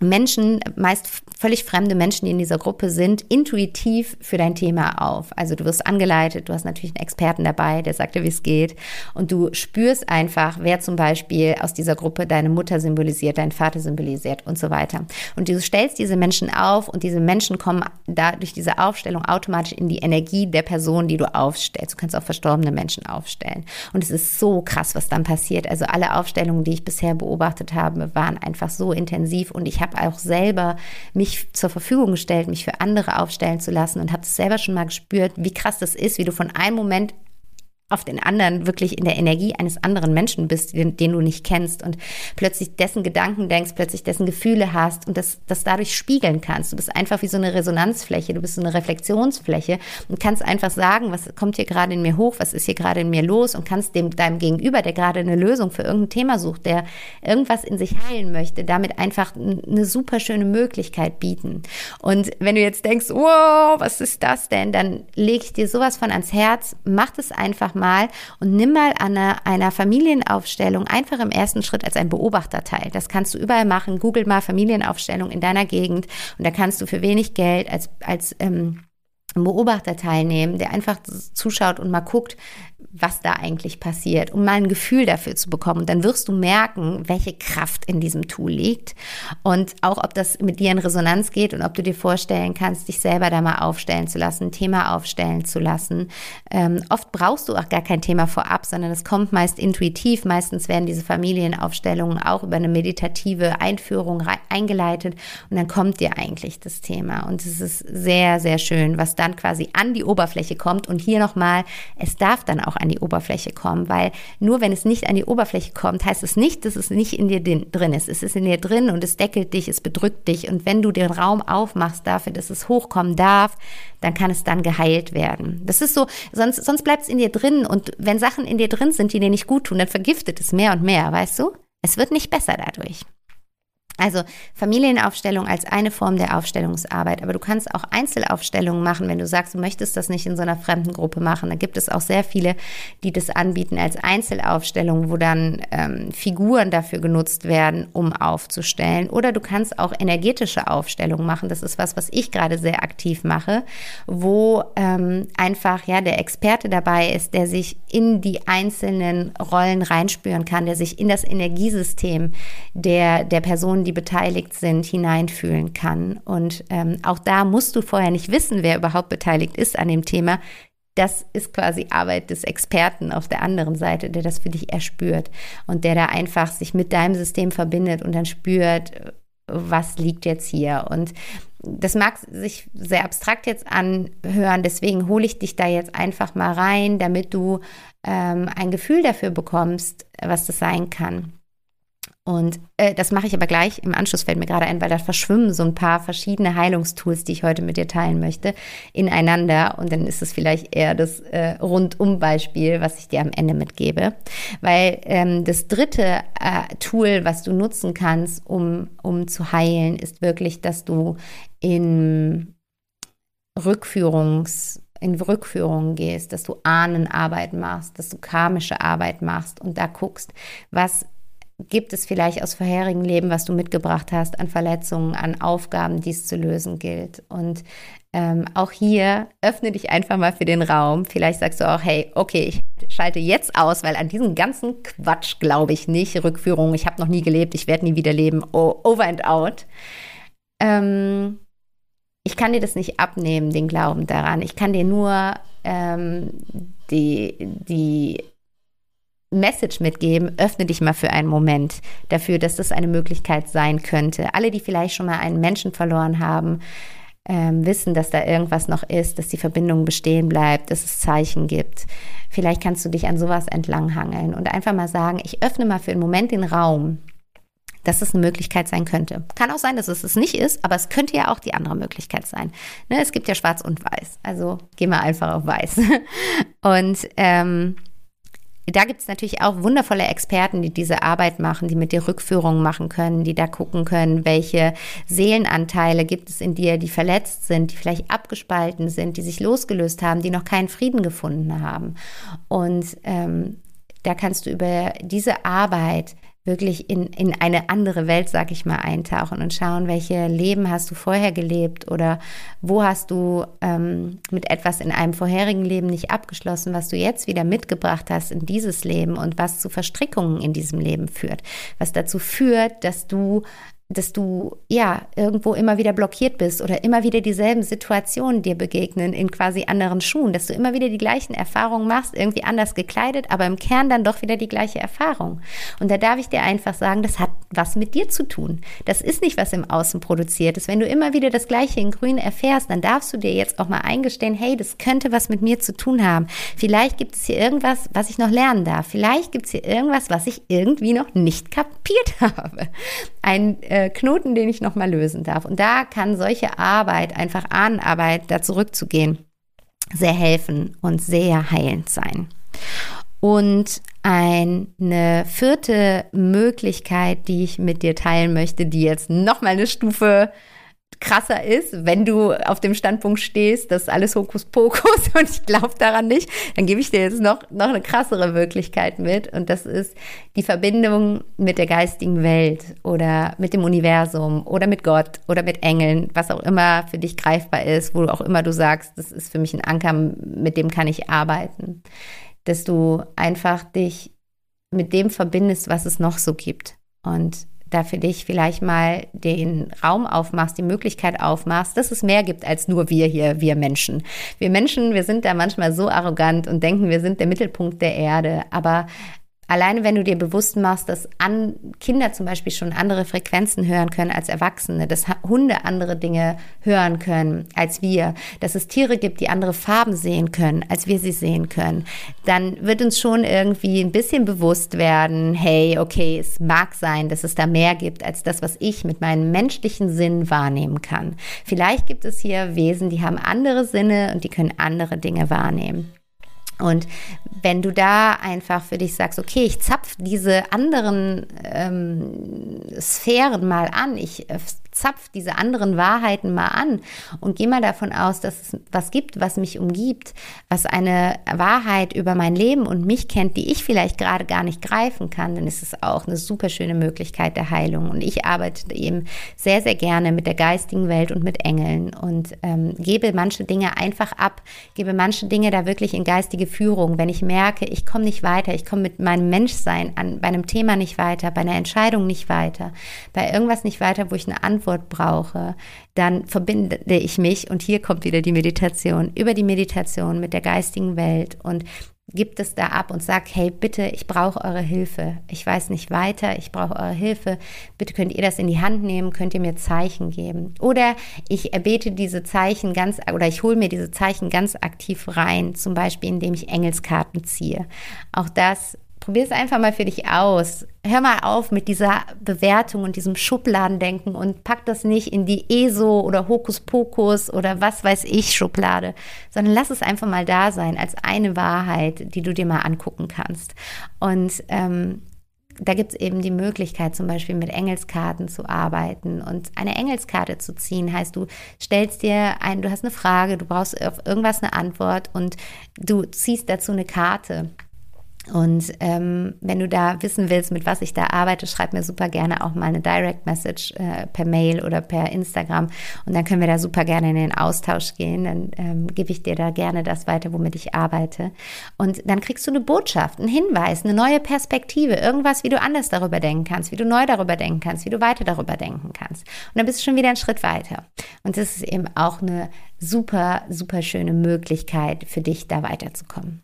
Menschen, meist völlig fremde Menschen, die in dieser Gruppe sind, intuitiv für dein Thema auf. Also du wirst angeleitet, du hast natürlich einen Experten dabei, der sagt dir, wie es geht. Und du spürst einfach, wer zum Beispiel aus dieser Gruppe deine Mutter symbolisiert, deinen Vater symbolisiert und so weiter. Und du stellst diese Menschen auf und diese Menschen kommen da durch diese Aufstellung automatisch in die Energie der Person, die du aufstellst. Du kannst auch verstorbene Menschen aufstellen. Und es ist so krass, was dann passiert. Also alle Aufstellungen, die ich bisher beobachtet habe, waren einfach so intensiv und ich habe habe auch selber mich zur Verfügung gestellt, mich für andere aufstellen zu lassen und habe es selber schon mal gespürt, wie krass das ist, wie du von einem Moment auf den anderen wirklich in der Energie eines anderen Menschen bist, den, den, du nicht kennst und plötzlich dessen Gedanken denkst, plötzlich dessen Gefühle hast und das, das dadurch spiegeln kannst. Du bist einfach wie so eine Resonanzfläche, du bist so eine Reflexionsfläche und kannst einfach sagen, was kommt hier gerade in mir hoch, was ist hier gerade in mir los und kannst dem deinem Gegenüber, der gerade eine Lösung für irgendein Thema sucht, der irgendwas in sich heilen möchte, damit einfach eine super schöne Möglichkeit bieten. Und wenn du jetzt denkst, wow, was ist das denn, dann leg ich dir sowas von ans Herz, mach das einfach mal und nimm mal an einer, einer Familienaufstellung einfach im ersten Schritt als ein Beobachter teil. Das kannst du überall machen. Google mal Familienaufstellung in deiner Gegend und da kannst du für wenig Geld als, als ähm, Beobachter teilnehmen, der einfach zuschaut und mal guckt, was da eigentlich passiert, um mal ein Gefühl dafür zu bekommen. Und dann wirst du merken, welche Kraft in diesem Tool liegt und auch, ob das mit dir in Resonanz geht und ob du dir vorstellen kannst, dich selber da mal aufstellen zu lassen, ein Thema aufstellen zu lassen. Ähm, oft brauchst du auch gar kein Thema vorab, sondern es kommt meist intuitiv. Meistens werden diese Familienaufstellungen auch über eine meditative Einführung eingeleitet und dann kommt dir eigentlich das Thema. Und es ist sehr, sehr schön, was dann quasi an die Oberfläche kommt. Und hier nochmal, es darf dann auch an die Oberfläche kommen, weil nur wenn es nicht an die Oberfläche kommt, heißt es nicht, dass es nicht in dir drin ist. Es ist in dir drin und es deckelt dich, es bedrückt dich. Und wenn du den Raum aufmachst dafür, dass es hochkommen darf, dann kann es dann geheilt werden. Das ist so, sonst, sonst bleibt es in dir drin und wenn Sachen in dir drin sind, die dir nicht gut tun, dann vergiftet es mehr und mehr, weißt du? Es wird nicht besser dadurch. Also Familienaufstellung als eine Form der Aufstellungsarbeit, aber du kannst auch Einzelaufstellungen machen, wenn du sagst, du möchtest das nicht in so einer fremden Gruppe machen. Da gibt es auch sehr viele, die das anbieten als Einzelaufstellung, wo dann ähm, Figuren dafür genutzt werden, um aufzustellen. Oder du kannst auch energetische Aufstellungen machen. Das ist was, was ich gerade sehr aktiv mache, wo ähm, einfach ja der Experte dabei ist, der sich in die einzelnen Rollen reinspüren kann, der sich in das Energiesystem der der Person die beteiligt sind, hineinfühlen kann. Und ähm, auch da musst du vorher nicht wissen, wer überhaupt beteiligt ist an dem Thema. Das ist quasi Arbeit des Experten auf der anderen Seite, der das für dich erspürt und der da einfach sich mit deinem System verbindet und dann spürt, was liegt jetzt hier. Und das mag sich sehr abstrakt jetzt anhören, deswegen hole ich dich da jetzt einfach mal rein, damit du ähm, ein Gefühl dafür bekommst, was das sein kann. Und äh, das mache ich aber gleich im Anschluss, fällt mir gerade ein, weil da verschwimmen so ein paar verschiedene Heilungstools, die ich heute mit dir teilen möchte, ineinander. Und dann ist es vielleicht eher das äh, Rundum-Beispiel, was ich dir am Ende mitgebe. Weil ähm, das dritte äh, Tool, was du nutzen kannst, um, um zu heilen, ist wirklich, dass du in Rückführungs- in Rückführungen gehst, dass du Ahnenarbeit machst, dass du karmische Arbeit machst und da guckst, was gibt es vielleicht aus vorherigen Leben, was du mitgebracht hast, an Verletzungen, an Aufgaben, die es zu lösen gilt. Und ähm, auch hier öffne dich einfach mal für den Raum. Vielleicht sagst du auch, hey, okay, ich schalte jetzt aus, weil an diesen ganzen Quatsch glaube ich nicht. Rückführung, ich habe noch nie gelebt, ich werde nie wieder leben. Oh, over and out. Ähm, ich kann dir das nicht abnehmen, den Glauben daran. Ich kann dir nur ähm, die, die Message mitgeben, öffne dich mal für einen Moment dafür, dass das eine Möglichkeit sein könnte. Alle, die vielleicht schon mal einen Menschen verloren haben, ähm, wissen, dass da irgendwas noch ist, dass die Verbindung bestehen bleibt, dass es Zeichen gibt. Vielleicht kannst du dich an sowas entlanghangeln und einfach mal sagen, ich öffne mal für einen Moment den Raum, dass es eine Möglichkeit sein könnte. Kann auch sein, dass es es nicht ist, aber es könnte ja auch die andere Möglichkeit sein. Ne, es gibt ja schwarz und weiß, also gehen wir einfach auf weiß. Und ähm, da gibt es natürlich auch wundervolle Experten, die diese Arbeit machen, die mit dir Rückführungen machen können, die da gucken können, welche Seelenanteile gibt es in dir, die verletzt sind, die vielleicht abgespalten sind, die sich losgelöst haben, die noch keinen Frieden gefunden haben. Und ähm, da kannst du über diese Arbeit wirklich in, in eine andere Welt, sag ich mal, eintauchen und schauen, welche Leben hast du vorher gelebt oder wo hast du ähm, mit etwas in einem vorherigen Leben nicht abgeschlossen, was du jetzt wieder mitgebracht hast in dieses Leben und was zu Verstrickungen in diesem Leben führt, was dazu führt, dass du dass du ja irgendwo immer wieder blockiert bist oder immer wieder dieselben Situationen dir begegnen in quasi anderen Schuhen, dass du immer wieder die gleichen Erfahrungen machst, irgendwie anders gekleidet, aber im Kern dann doch wieder die gleiche Erfahrung. Und da darf ich dir einfach sagen, das hat was mit dir zu tun. Das ist nicht was im Außen produziert ist. Wenn du immer wieder das gleiche in Grün erfährst, dann darfst du dir jetzt auch mal eingestehen, hey, das könnte was mit mir zu tun haben. Vielleicht gibt es hier irgendwas, was ich noch lernen darf. Vielleicht gibt es hier irgendwas, was ich irgendwie noch nicht kapiert habe. Ein äh, äh, Knoten, den ich nochmal lösen darf. Und da kann solche Arbeit, einfach Ahnenarbeit, da zurückzugehen, sehr helfen und sehr heilend sein. Und eine vierte Möglichkeit, die ich mit dir teilen möchte, die jetzt nochmal eine Stufe krasser ist, wenn du auf dem Standpunkt stehst, das ist alles Hokuspokus und ich glaube daran nicht, dann gebe ich dir jetzt noch, noch eine krassere Wirklichkeit mit und das ist die Verbindung mit der geistigen Welt oder mit dem Universum oder mit Gott oder mit Engeln, was auch immer für dich greifbar ist, wo auch immer du sagst, das ist für mich ein Anker, mit dem kann ich arbeiten. Dass du einfach dich mit dem verbindest, was es noch so gibt. Und da für dich vielleicht mal den Raum aufmachst, die Möglichkeit aufmachst, dass es mehr gibt als nur wir hier, wir Menschen. Wir Menschen, wir sind da manchmal so arrogant und denken, wir sind der Mittelpunkt der Erde. Aber Alleine wenn du dir bewusst machst, dass an Kinder zum Beispiel schon andere Frequenzen hören können als Erwachsene, dass Hunde andere Dinge hören können als wir, dass es Tiere gibt, die andere Farben sehen können, als wir sie sehen können, dann wird uns schon irgendwie ein bisschen bewusst werden, hey, okay, es mag sein, dass es da mehr gibt als das, was ich mit meinem menschlichen Sinn wahrnehmen kann. Vielleicht gibt es hier Wesen, die haben andere Sinne und die können andere Dinge wahrnehmen. Und wenn du da einfach für dich sagst, okay, ich zapf diese anderen ähm, Sphären mal an, ich äh, zapf diese anderen Wahrheiten mal an und gehe mal davon aus, dass es was gibt, was mich umgibt, was eine Wahrheit über mein Leben und mich kennt, die ich vielleicht gerade gar nicht greifen kann, dann ist es auch eine super schöne Möglichkeit der Heilung. Und ich arbeite eben sehr, sehr gerne mit der geistigen Welt und mit Engeln und ähm, gebe manche Dinge einfach ab, gebe manche Dinge da wirklich in geistige Führung. Wenn ich merke, ich komme nicht weiter, ich komme mit meinem Menschsein an, bei einem Thema nicht weiter, bei einer Entscheidung nicht weiter, bei irgendwas nicht weiter, wo ich eine Antwort Antwort brauche, dann verbinde ich mich, und hier kommt wieder die Meditation, über die Meditation mit der geistigen Welt und gibt es da ab und sagt, hey, bitte, ich brauche eure Hilfe. Ich weiß nicht weiter, ich brauche eure Hilfe. Bitte könnt ihr das in die Hand nehmen, könnt ihr mir Zeichen geben. Oder ich erbete diese Zeichen ganz, oder ich hole mir diese Zeichen ganz aktiv rein, zum Beispiel indem ich Engelskarten ziehe. Auch das Probier es einfach mal für dich aus. Hör mal auf mit dieser Bewertung und diesem Schubladendenken und pack das nicht in die ESO oder Hokuspokus oder was weiß ich Schublade, sondern lass es einfach mal da sein als eine Wahrheit, die du dir mal angucken kannst. Und ähm, da gibt es eben die Möglichkeit, zum Beispiel mit Engelskarten zu arbeiten. Und eine Engelskarte zu ziehen, heißt, du stellst dir ein, du hast eine Frage, du brauchst auf irgendwas eine Antwort und du ziehst dazu eine Karte. Und ähm, wenn du da wissen willst, mit was ich da arbeite, schreib mir super gerne auch mal eine Direct Message äh, per Mail oder per Instagram. Und dann können wir da super gerne in den Austausch gehen. Dann ähm, gebe ich dir da gerne das weiter, womit ich arbeite. Und dann kriegst du eine Botschaft, einen Hinweis, eine neue Perspektive, irgendwas, wie du anders darüber denken kannst, wie du neu darüber denken kannst, wie du weiter darüber denken kannst. Und dann bist du schon wieder einen Schritt weiter. Und das ist eben auch eine super, super schöne Möglichkeit für dich, da weiterzukommen.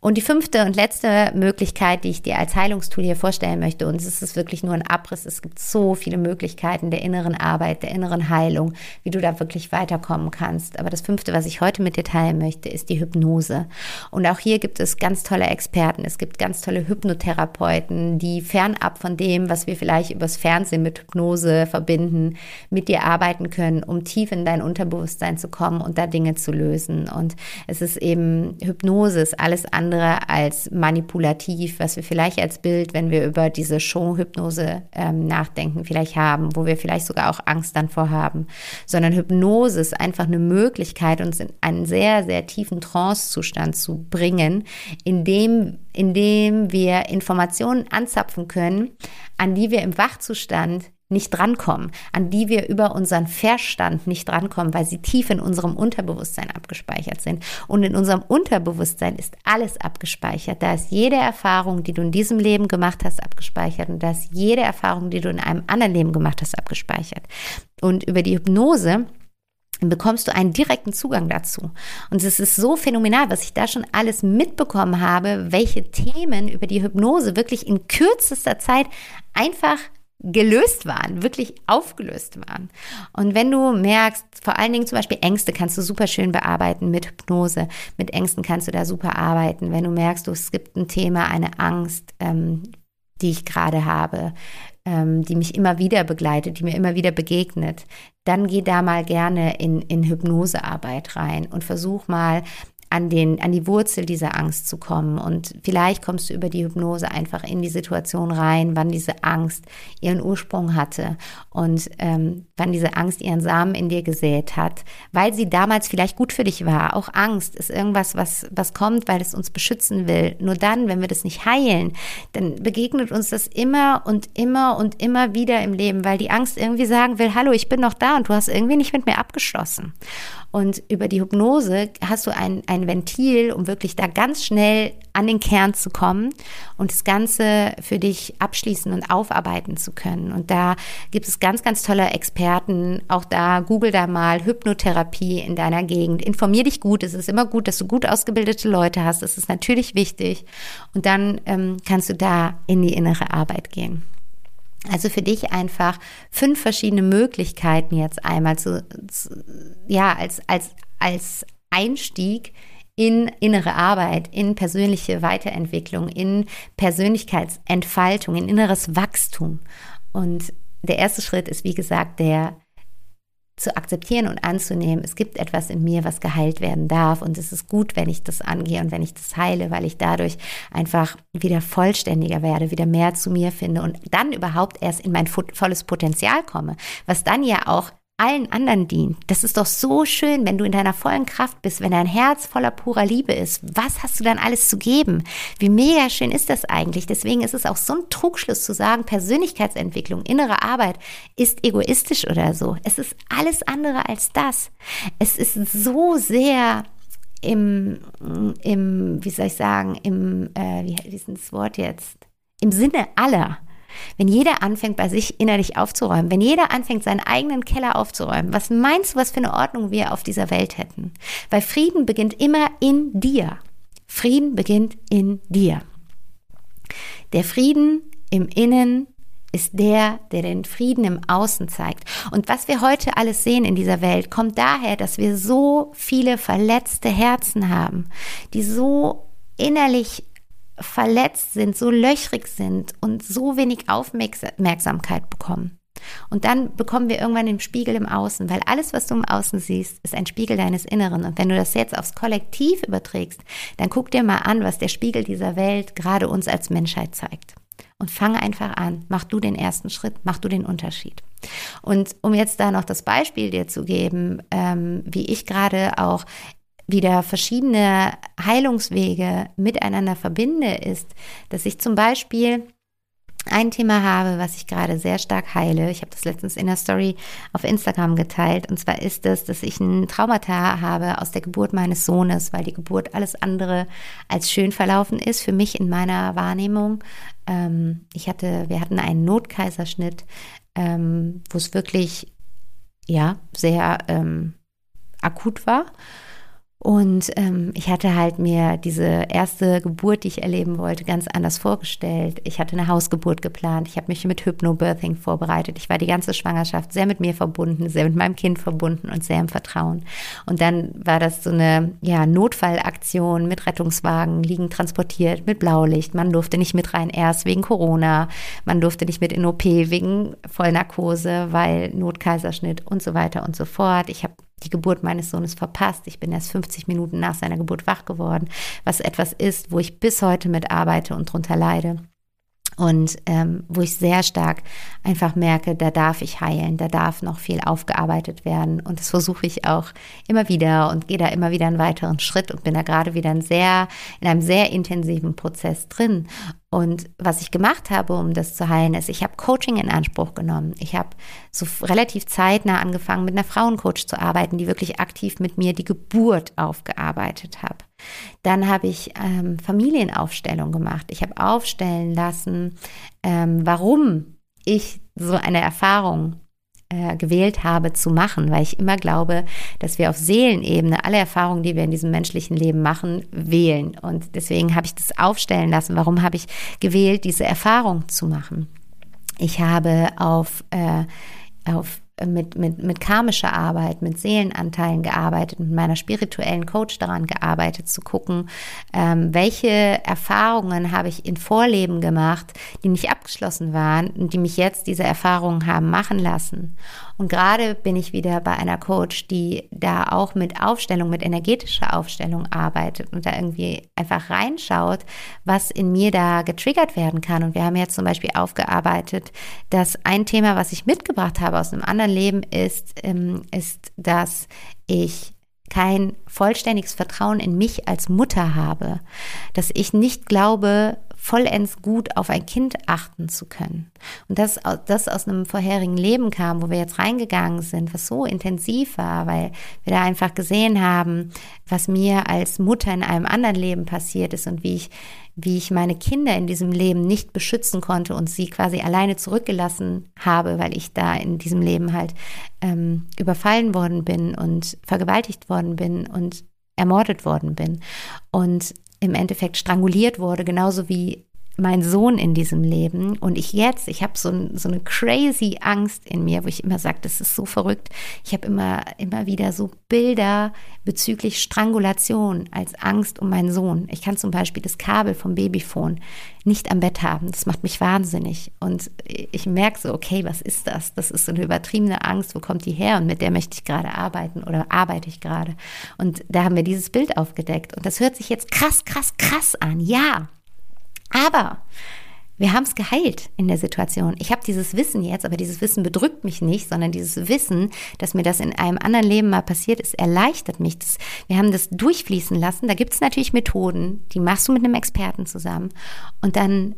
Und die fünfte und letzte Möglichkeit, die ich dir als Heilungstool hier vorstellen möchte, und es ist wirklich nur ein Abriss, es gibt so viele Möglichkeiten der inneren Arbeit, der inneren Heilung, wie du da wirklich weiterkommen kannst. Aber das fünfte, was ich heute mit dir teilen möchte, ist die Hypnose. Und auch hier gibt es ganz tolle Experten, es gibt ganz tolle Hypnotherapeuten, die fernab von dem, was wir vielleicht übers Fernsehen mit Hypnose verbinden, mit dir arbeiten können, um tief in dein Unterbewusstsein zu kommen und da Dinge zu lösen. Und es ist eben Hypnose, ist alles andere als manipulativ, was wir vielleicht als Bild, wenn wir über diese Show-Hypnose ähm, nachdenken, vielleicht haben, wo wir vielleicht sogar auch Angst dann vorhaben, sondern Hypnose ist einfach eine Möglichkeit, uns in einen sehr, sehr tiefen Trance-Zustand zu bringen, in dem, in dem wir Informationen anzapfen können, an die wir im Wachzustand nicht drankommen, an die wir über unseren Verstand nicht drankommen, weil sie tief in unserem Unterbewusstsein abgespeichert sind. Und in unserem Unterbewusstsein ist alles abgespeichert. Da ist jede Erfahrung, die du in diesem Leben gemacht hast, abgespeichert. Und da ist jede Erfahrung, die du in einem anderen Leben gemacht hast, abgespeichert. Und über die Hypnose bekommst du einen direkten Zugang dazu. Und es ist so phänomenal, was ich da schon alles mitbekommen habe, welche Themen über die Hypnose wirklich in kürzester Zeit einfach gelöst waren, wirklich aufgelöst waren. Und wenn du merkst, vor allen Dingen zum Beispiel Ängste kannst du super schön bearbeiten mit Hypnose. Mit Ängsten kannst du da super arbeiten. Wenn du merkst, du, es gibt ein Thema, eine Angst, ähm, die ich gerade habe, ähm, die mich immer wieder begleitet, die mir immer wieder begegnet, dann geh da mal gerne in, in Hypnosearbeit rein und versuch mal an, den, an die Wurzel dieser Angst zu kommen. Und vielleicht kommst du über die Hypnose einfach in die Situation rein, wann diese Angst ihren Ursprung hatte und ähm, wann diese Angst ihren Samen in dir gesät hat, weil sie damals vielleicht gut für dich war. Auch Angst ist irgendwas, was, was kommt, weil es uns beschützen will. Nur dann, wenn wir das nicht heilen, dann begegnet uns das immer und immer und immer wieder im Leben, weil die Angst irgendwie sagen will, hallo, ich bin noch da und du hast irgendwie nicht mit mir abgeschlossen. Und über die Hypnose hast du ein, ein Ventil, um wirklich da ganz schnell an den Kern zu kommen und das Ganze für dich abschließen und aufarbeiten zu können. Und da gibt es ganz, ganz tolle Experten. Auch da, google da mal Hypnotherapie in deiner Gegend. Informier dich gut. Es ist immer gut, dass du gut ausgebildete Leute hast. Das ist natürlich wichtig. Und dann ähm, kannst du da in die innere Arbeit gehen. Also für dich einfach fünf verschiedene Möglichkeiten jetzt einmal zu, zu, ja, als, als, als Einstieg in innere Arbeit, in persönliche Weiterentwicklung, in Persönlichkeitsentfaltung, in inneres Wachstum. Und der erste Schritt ist, wie gesagt, der zu akzeptieren und anzunehmen, es gibt etwas in mir, was geheilt werden darf. Und es ist gut, wenn ich das angehe und wenn ich das heile, weil ich dadurch einfach wieder vollständiger werde, wieder mehr zu mir finde und dann überhaupt erst in mein volles Potenzial komme, was dann ja auch allen anderen dient. Das ist doch so schön, wenn du in deiner vollen Kraft bist, wenn dein Herz voller purer Liebe ist. Was hast du dann alles zu geben? Wie mega schön ist das eigentlich? Deswegen ist es auch so ein Trugschluss zu sagen, Persönlichkeitsentwicklung, innere Arbeit ist egoistisch oder so. Es ist alles andere als das. Es ist so sehr im, im wie soll ich sagen, im, äh, wie, wie ist das Wort jetzt? Im Sinne aller. Wenn jeder anfängt, bei sich innerlich aufzuräumen, wenn jeder anfängt, seinen eigenen Keller aufzuräumen, was meinst du, was für eine Ordnung wir auf dieser Welt hätten? Weil Frieden beginnt immer in dir. Frieden beginnt in dir. Der Frieden im Innen ist der, der den Frieden im Außen zeigt. Und was wir heute alles sehen in dieser Welt, kommt daher, dass wir so viele verletzte Herzen haben, die so innerlich verletzt sind, so löchrig sind und so wenig Aufmerksamkeit bekommen. Und dann bekommen wir irgendwann den Spiegel im Außen, weil alles, was du im Außen siehst, ist ein Spiegel deines Inneren. Und wenn du das jetzt aufs Kollektiv überträgst, dann guck dir mal an, was der Spiegel dieser Welt gerade uns als Menschheit zeigt. Und fange einfach an. Mach du den ersten Schritt, mach du den Unterschied. Und um jetzt da noch das Beispiel dir zu geben, ähm, wie ich gerade auch wieder verschiedene Heilungswege miteinander verbinde, ist, dass ich zum Beispiel ein Thema habe, was ich gerade sehr stark heile. Ich habe das letztens in der Story auf Instagram geteilt. Und zwar ist es, dass ich ein Traumata habe aus der Geburt meines Sohnes, weil die Geburt alles andere als schön verlaufen ist für mich in meiner Wahrnehmung. Ähm, ich hatte, wir hatten einen Notkaiserschnitt, ähm, wo es wirklich, ja, sehr ähm, akut war. Und ähm, ich hatte halt mir diese erste Geburt, die ich erleben wollte, ganz anders vorgestellt. Ich hatte eine Hausgeburt geplant. Ich habe mich mit Hypnobirthing vorbereitet. Ich war die ganze Schwangerschaft sehr mit mir verbunden, sehr mit meinem Kind verbunden und sehr im Vertrauen. Und dann war das so eine ja, Notfallaktion mit Rettungswagen, liegen transportiert, mit Blaulicht. Man durfte nicht mit rein, erst wegen Corona. Man durfte nicht mit in OP wegen Vollnarkose, weil Notkaiserschnitt und so weiter und so fort. Ich habe die Geburt meines Sohnes verpasst. Ich bin erst 50 Minuten nach seiner Geburt wach geworden, was etwas ist, wo ich bis heute mitarbeite und drunter leide. Und ähm, wo ich sehr stark einfach merke, da darf ich heilen, da darf noch viel aufgearbeitet werden. Und das versuche ich auch immer wieder und gehe da immer wieder einen weiteren Schritt und bin da gerade wieder in, sehr, in einem sehr intensiven Prozess drin. Und was ich gemacht habe, um das zu heilen, ist, ich habe Coaching in Anspruch genommen. Ich habe so relativ zeitnah angefangen, mit einer Frauencoach zu arbeiten, die wirklich aktiv mit mir die Geburt aufgearbeitet hat. Dann habe ich ähm, Familienaufstellung gemacht. Ich habe aufstellen lassen, ähm, warum ich so eine Erfahrung äh, gewählt habe zu machen, weil ich immer glaube, dass wir auf Seelenebene alle Erfahrungen, die wir in diesem menschlichen Leben machen, wählen. Und deswegen habe ich das aufstellen lassen. Warum habe ich gewählt, diese Erfahrung zu machen? Ich habe auf, äh, auf mit, mit, mit karmischer Arbeit, mit Seelenanteilen gearbeitet, mit meiner spirituellen Coach daran gearbeitet, zu gucken, ähm, welche Erfahrungen habe ich in Vorleben gemacht, die nicht abgeschlossen waren und die mich jetzt diese Erfahrungen haben machen lassen. Und gerade bin ich wieder bei einer Coach, die da auch mit Aufstellung, mit energetischer Aufstellung arbeitet und da irgendwie einfach reinschaut, was in mir da getriggert werden kann. Und wir haben jetzt zum Beispiel aufgearbeitet, dass ein Thema, was ich mitgebracht habe aus einem anderen Leben, ist, ähm, ist, dass ich kein vollständiges Vertrauen in mich als Mutter habe, dass ich nicht glaube, vollends gut auf ein Kind achten zu können. Und das, das aus einem vorherigen Leben kam, wo wir jetzt reingegangen sind, was so intensiv war, weil wir da einfach gesehen haben, was mir als Mutter in einem anderen Leben passiert ist und wie ich, wie ich meine Kinder in diesem Leben nicht beschützen konnte und sie quasi alleine zurückgelassen habe, weil ich da in diesem Leben halt ähm, überfallen worden bin und vergewaltigt worden bin und ermordet worden bin. Und im Endeffekt stranguliert wurde, genauso wie mein Sohn in diesem Leben und ich jetzt, ich habe so, so eine crazy Angst in mir, wo ich immer sage, das ist so verrückt. Ich habe immer, immer wieder so Bilder bezüglich Strangulation als Angst um meinen Sohn. Ich kann zum Beispiel das Kabel vom Babyphone nicht am Bett haben. Das macht mich wahnsinnig. Und ich merke so, okay, was ist das? Das ist so eine übertriebene Angst. Wo kommt die her? Und mit der möchte ich gerade arbeiten oder arbeite ich gerade? Und da haben wir dieses Bild aufgedeckt. Und das hört sich jetzt krass, krass, krass an. Ja, aber wir haben es geheilt in der Situation. Ich habe dieses Wissen jetzt, aber dieses Wissen bedrückt mich nicht, sondern dieses Wissen, dass mir das in einem anderen Leben mal passiert ist, erleichtert mich. Das, wir haben das durchfließen lassen. Da gibt es natürlich Methoden, die machst du mit einem Experten zusammen. Und dann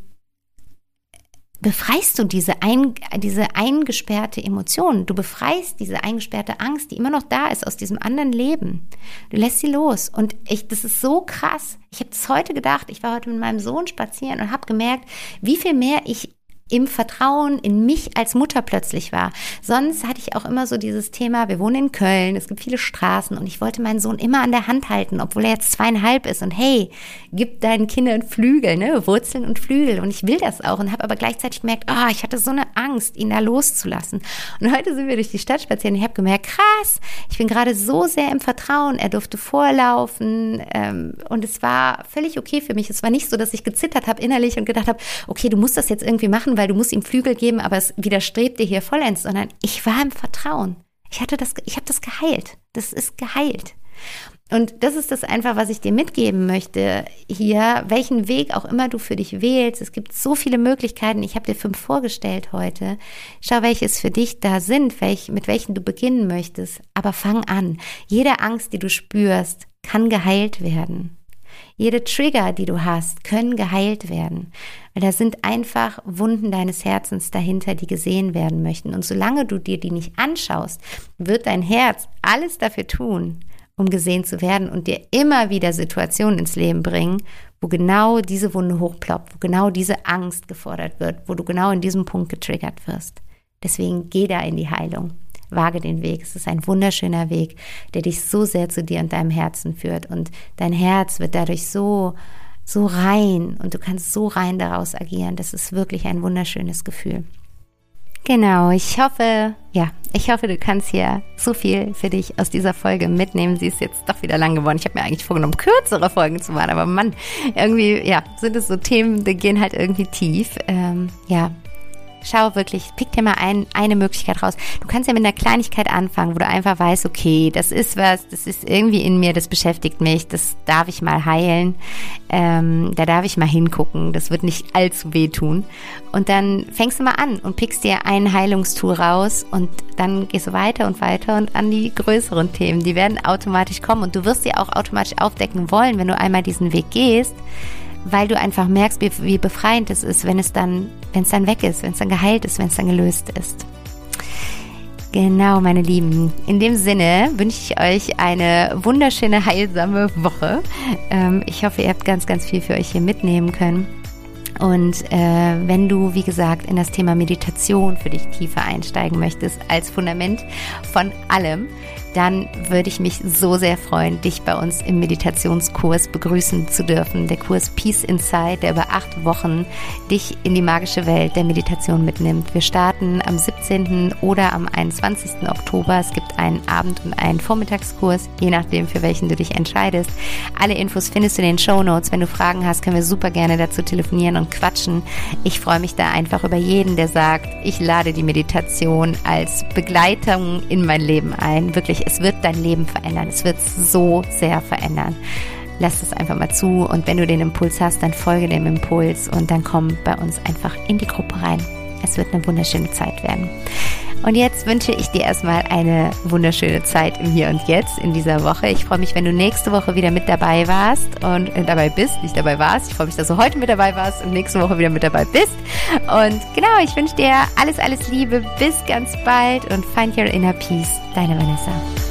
befreist du diese, ein, diese eingesperrte Emotion. Du befreist diese eingesperrte Angst, die immer noch da ist aus diesem anderen Leben. Du lässt sie los. Und ich, das ist so krass. Ich habe es heute gedacht. Ich war heute mit meinem Sohn spazieren und habe gemerkt, wie viel mehr ich im Vertrauen in mich als Mutter plötzlich war. Sonst hatte ich auch immer so dieses Thema, wir wohnen in Köln, es gibt viele Straßen und ich wollte meinen Sohn immer an der Hand halten, obwohl er jetzt zweieinhalb ist und hey, gib deinen Kindern Flügel, ne, Wurzeln und Flügel und ich will das auch und habe aber gleichzeitig gemerkt, oh, ich hatte so eine Angst, ihn da loszulassen. Und heute sind wir durch die Stadt spazieren und ich habe gemerkt, krass, ich bin gerade so sehr im Vertrauen, er durfte vorlaufen ähm, und es war völlig okay für mich. Es war nicht so, dass ich gezittert habe innerlich und gedacht habe, okay, du musst das jetzt irgendwie machen, weil du musst ihm Flügel geben, aber es widerstrebt dir hier vollends, sondern ich war im Vertrauen. Ich hatte das, ich habe das geheilt. Das ist geheilt. Und das ist das einfach, was ich dir mitgeben möchte hier, welchen Weg auch immer du für dich wählst. Es gibt so viele Möglichkeiten. Ich habe dir fünf vorgestellt heute. Schau, welches für dich da sind, welch, mit welchen du beginnen möchtest. Aber fang an. Jede Angst, die du spürst, kann geheilt werden. Jede Trigger, die du hast, können geheilt werden. Weil da sind einfach Wunden deines Herzens dahinter, die gesehen werden möchten. Und solange du dir die nicht anschaust, wird dein Herz alles dafür tun, um gesehen zu werden und dir immer wieder Situationen ins Leben bringen, wo genau diese Wunde hochploppt, wo genau diese Angst gefordert wird, wo du genau in diesem Punkt getriggert wirst. Deswegen geh da in die Heilung wage den Weg. Es ist ein wunderschöner Weg, der dich so sehr zu dir und deinem Herzen führt. Und dein Herz wird dadurch so, so rein und du kannst so rein daraus agieren. Das ist wirklich ein wunderschönes Gefühl. Genau, ich hoffe, ja, ich hoffe, du kannst hier so viel für dich aus dieser Folge mitnehmen. Sie ist jetzt doch wieder lang geworden. Ich habe mir eigentlich vorgenommen, kürzere Folgen zu machen, aber Mann, irgendwie, ja, sind es so Themen, die gehen halt irgendwie tief. Ähm, ja, schau wirklich, pick dir mal ein, eine Möglichkeit raus. Du kannst ja mit einer Kleinigkeit anfangen, wo du einfach weißt, okay, das ist was, das ist irgendwie in mir, das beschäftigt mich, das darf ich mal heilen, ähm, da darf ich mal hingucken, das wird nicht allzu wehtun. Und dann fängst du mal an und pickst dir ein Heilungstool raus und dann gehst du weiter und weiter und an die größeren Themen. Die werden automatisch kommen und du wirst sie auch automatisch aufdecken wollen, wenn du einmal diesen Weg gehst weil du einfach merkst, wie, wie befreiend es ist, wenn es dann, wenn es dann weg ist, wenn es dann geheilt ist, wenn es dann gelöst ist. Genau, meine Lieben. In dem Sinne wünsche ich euch eine wunderschöne, heilsame Woche. Ähm, ich hoffe, ihr habt ganz, ganz viel für euch hier mitnehmen können. Und äh, wenn du, wie gesagt, in das Thema Meditation für dich tiefer einsteigen möchtest, als Fundament von allem, dann würde ich mich so sehr freuen, dich bei uns im Meditationskurs begrüßen zu dürfen. Der Kurs Peace Inside, der über acht Wochen dich in die magische Welt der Meditation mitnimmt. Wir starten am 17. oder am 21. Oktober. Es gibt einen Abend- und einen Vormittagskurs, je nachdem, für welchen du dich entscheidest. Alle Infos findest du in den Show Notes. Wenn du Fragen hast, können wir super gerne dazu telefonieren und quatschen. Ich freue mich da einfach über jeden, der sagt, ich lade die Meditation als Begleitung in mein Leben ein. Wirklich es wird dein Leben verändern. Es wird so sehr verändern. Lass es einfach mal zu und wenn du den Impuls hast, dann folge dem Impuls und dann komm bei uns einfach in die Gruppe rein. Es wird eine wunderschöne Zeit werden. Und jetzt wünsche ich dir erstmal eine wunderschöne Zeit im Hier und Jetzt in dieser Woche. Ich freue mich, wenn du nächste Woche wieder mit dabei warst und äh, dabei bist, nicht dabei warst. Ich freue mich, dass du heute mit dabei warst und nächste Woche wieder mit dabei bist. Und genau, ich wünsche dir alles, alles Liebe. Bis ganz bald und find your inner peace. Deine Vanessa.